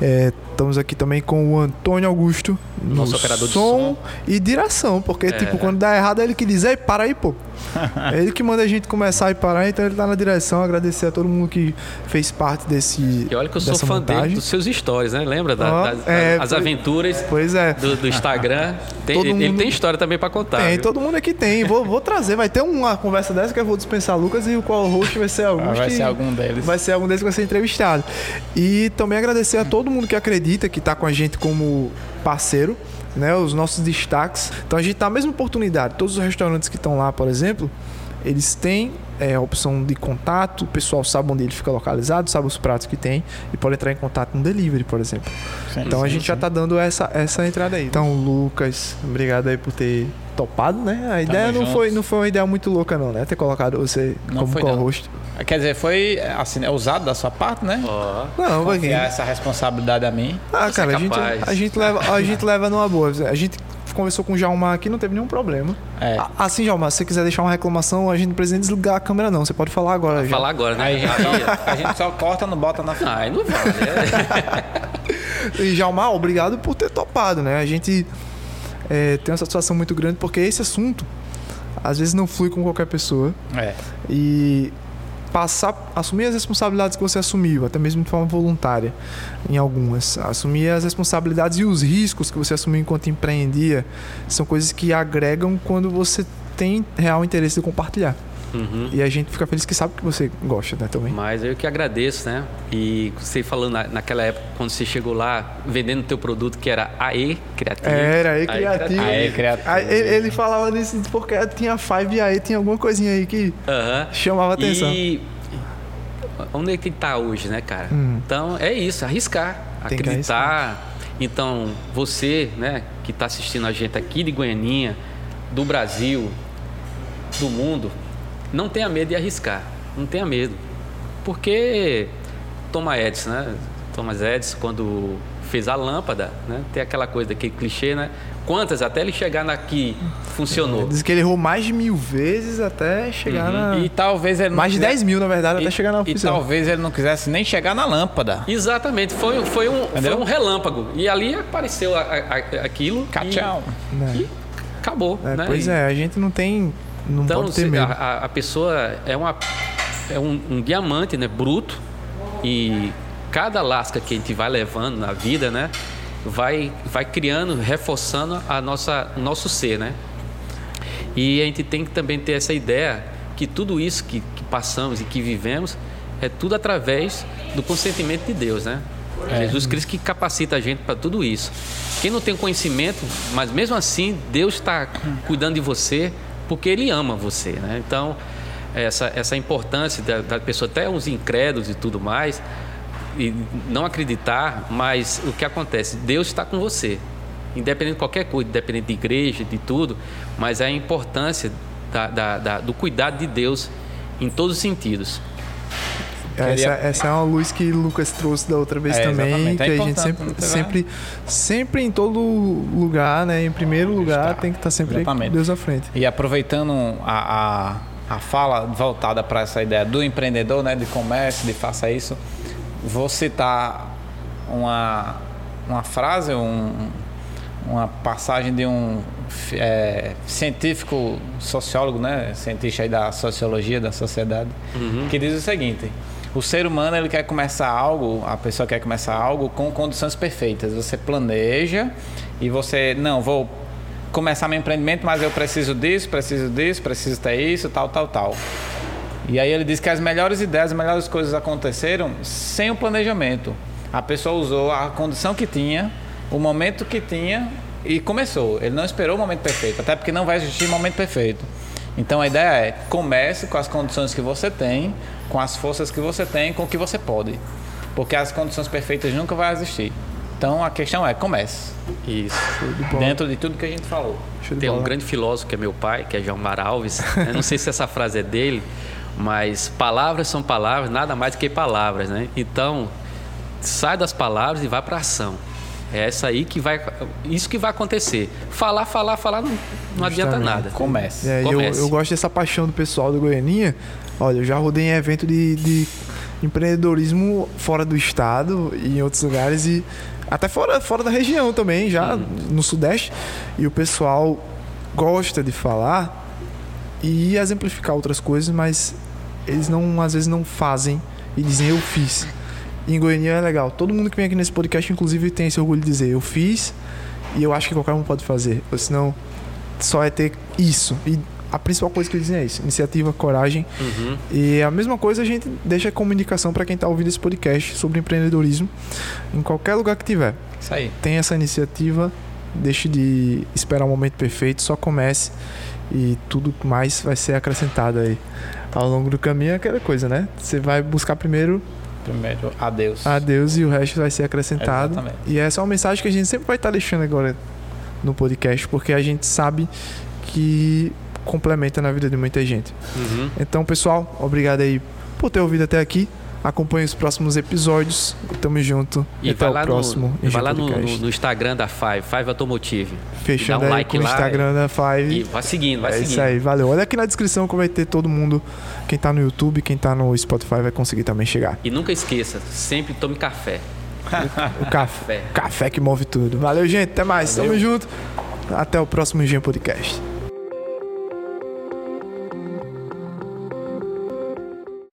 É, estamos aqui também com o Antônio Augusto, Nosso no operador de som, som. e direção, porque tipo quando dá errado é ele que diz, ei, para aí, pô. é ele que manda a gente começar e parar, então ele tá na direção. Agradecer a todo mundo que fez parte desse E olha que eu sou fã dele, dos seus stories, né? Lembra da- das, é, as aventuras Pois é. do, do Instagram? Tem- ele, ele mundo- tem história também para contar. Tem, viu? todo mundo aqui tem. Vou, vou trazer. Vai ter uma conversa dessa que eu vou dispensar Lucas e o qual host vai ser Augusto. Ah, vai ser algum deles. Vai ser algum deles que vai ser entrevistado. E também agradecer a todo mundo que acredita, que tá com a gente como parceiro, né? Os nossos destaques. Então a gente tá a mesma oportunidade. Todos os restaurantes que estão lá, por exemplo, eles têm é, a opção de contato, o pessoal sabe onde ele fica localizado, sabe os pratos que tem e pode entrar em contato no delivery, por exemplo. Sim, Então a sim, gente já sim. tá dando essa, essa entrada aí. Então, Lucas, obrigado aí por ter topado, né? A ideia não foi, não foi uma ideia muito louca, não, né? Ter colocado você Não como co-host. Quer dizer, foi assim, é usado da sua parte, né? Ó, Não, vai Confiar essa responsabilidade a mim. Ah, Você é cara, a, gente, a, gente leva, a gente leva numa boa. A gente conversou com o Jalmar aqui, não teve nenhum problema. É. Assim, Jalmar, se você quiser deixar uma reclamação, a gente não precisa desligar a câmera, não. Você pode falar agora. já. falar agora, né? Aí a gente, Aí, só, a gente só corta, não bota na frente. Ai, não vale, né? E Jalmar, obrigado por ter topado, né? A gente é, tem uma satisfação muito grande porque esse assunto às vezes não flui com qualquer pessoa. É. E passar, assumir as responsabilidades que você assumiu, até mesmo de forma voluntária, em algumas. Assumir as responsabilidades e os riscos que você assumiu enquanto empreendia são coisas que agregam quando você tem real interesse de compartilhar. Uhum. E a gente fica feliz que sabe que você gosta, né, também. Mas eu que agradeço, né? E você falando na, naquela época, quando você chegou lá, vendendo teu produto que era AE Criativo. Era aí AE criativo. Aí, criativo. Aí ele, ele falava nisso porque tinha Five e aí tinha alguma coisinha aí que Aham. chamava atenção. E onde é que tá hoje, né, cara? Hum. Então é isso, arriscar, Tem que acreditar. Então você, né, que está assistindo a gente aqui de Goianinha, do Brasil, do mundo, não tenha medo de arriscar, não tenha medo, porque Thomas Edison, né? Thomas Edison quando fez a lâmpada, né? Tem aquela coisa daquele clichê, né? Quantas até ele chegar na que funcionou. Diz que ele errou mais de mil vezes até chegar na. E talvez ele não mais de quisesse- 10 mil, na verdade, e, até chegar na e talvez ele não quisesse nem chegar na lâmpada. Exatamente, foi, foi, um, foi um relâmpago. E ali apareceu a- a- aquilo. e- Cachão. Né? E, acabou. É, né? pois E- é, a gente não tem. Não Então, pode ter medo. a, a- pessoa é, uma, é um, um diamante, né? Bruto. E cada lasca que a gente vai levando na vida, né? Vai, vai criando, reforçando a nossa, nosso ser, né? E a gente tem que também ter essa ideia que tudo isso que, que passamos e que vivemos é tudo através do consentimento de Deus, né? Jesus Cristo que capacita a gente para tudo isso. Quem não tem conhecimento, mas mesmo assim Deus está cuidando de você porque Ele ama você, né? Então essa, essa importância da, da pessoa, até os incrédulos e tudo mais, e não acreditar, mas o que acontece? Deus está com você, independente de qualquer coisa, independente de igreja, de tudo, mas é a importância da, da- da- do cuidado de Deus em todos os sentidos. Essa, Queria- essa é uma luz que Lucas trouxe da outra vez É, também, exatamente. É que a gente sempre, tem sempre, sempre em todo lugar, né? Em primeiro lugar, Está. tem que estar sempre Exatamente. Deus à frente. E aproveitando a, a, a fala voltada para essa ideia do empreendedor, né, de comércio, de faça isso, vou citar uma, uma frase, um, uma passagem de um é, científico sociólogo, né, cientista aí da sociologia da sociedade, que diz o seguinte: o ser humano ele quer começar algo, a pessoa quer começar algo com condições perfeitas. Você planeja e você não vou começar meu empreendimento, mas eu preciso disso, preciso disso, preciso ter isso, tal, tal, tal. E aí ele diz que as melhores ideias, as melhores coisas aconteceram sem o planejamento. A pessoa usou a condição que tinha, o momento que tinha e começou. Ele não esperou o momento perfeito, até porque não vai existir momento perfeito. Então a ideia é comece com as condições que você tem, com as forças que você tem, com o que você pode. Porque as condições perfeitas nunca vão existir. Então a questão é comece. Isso. de. Dentro de tudo que a gente falou. Tem um grande filósofo que é meu pai, que é João Mar Alves. Eu não sei se essa frase é dele, mas palavras são palavras, nada mais do que palavras, né? Então, sai das palavras e vai para ação. É essa aí que vai, isso que vai acontecer. Falar, falar, falar não, não adianta nada. Comece. É, eu, eu gosto dessa paixão do pessoal do Goianinha. Olha, eu já rodei em evento de, de empreendedorismo fora do estado e em outros lugares e até fora, fora da região também, já no Sudeste. E o pessoal gosta de falar e exemplificar outras coisas, mas eles não, às vezes não fazem e dizem eu fiz. Em Goiânia é legal. Todo mundo que vem aqui nesse podcast, inclusive, tem esse orgulho de dizer eu fiz e eu acho que qualquer um pode fazer. Ou senão só é ter isso. E a principal coisa que eles dizem é isso: iniciativa, coragem. Uhum. E a mesma coisa a gente deixa como indicação para quem está ouvindo esse podcast sobre empreendedorismo, em qualquer lugar que tiver. Isso aí. Tem essa iniciativa, deixe de esperar o momento perfeito, só comece e tudo mais vai ser acrescentado aí. Ao longo do caminho é aquela coisa, né? Você vai buscar primeiro Primeiro, adeus. a Deus e o resto vai ser acrescentado. Exatamente. E essa é uma mensagem que a gente sempre vai estar deixando agora no podcast, porque a gente sabe que complementa na vida de muita gente. Uhum. Então, pessoal, obrigado aí por ter ouvido até aqui. Acompanhe os próximos episódios. Tamo junto. E até vai o próximo. no, vai lá no, no- no Instagram da Five, Five Automotive. Fechando um aí like com o lá Instagram da Five. E vai seguindo, vai é seguindo. isso aí, valeu. Olha aqui na descrição que vai ter todo mundo. Quem tá no YouTube, quem tá no Spotify vai conseguir também chegar. E nunca esqueça, sempre tome café. O café. Café. Café que move tudo. Valeu, gente. Até mais. Valeu. Tamo junto. Até o próximo Engenho Podcast.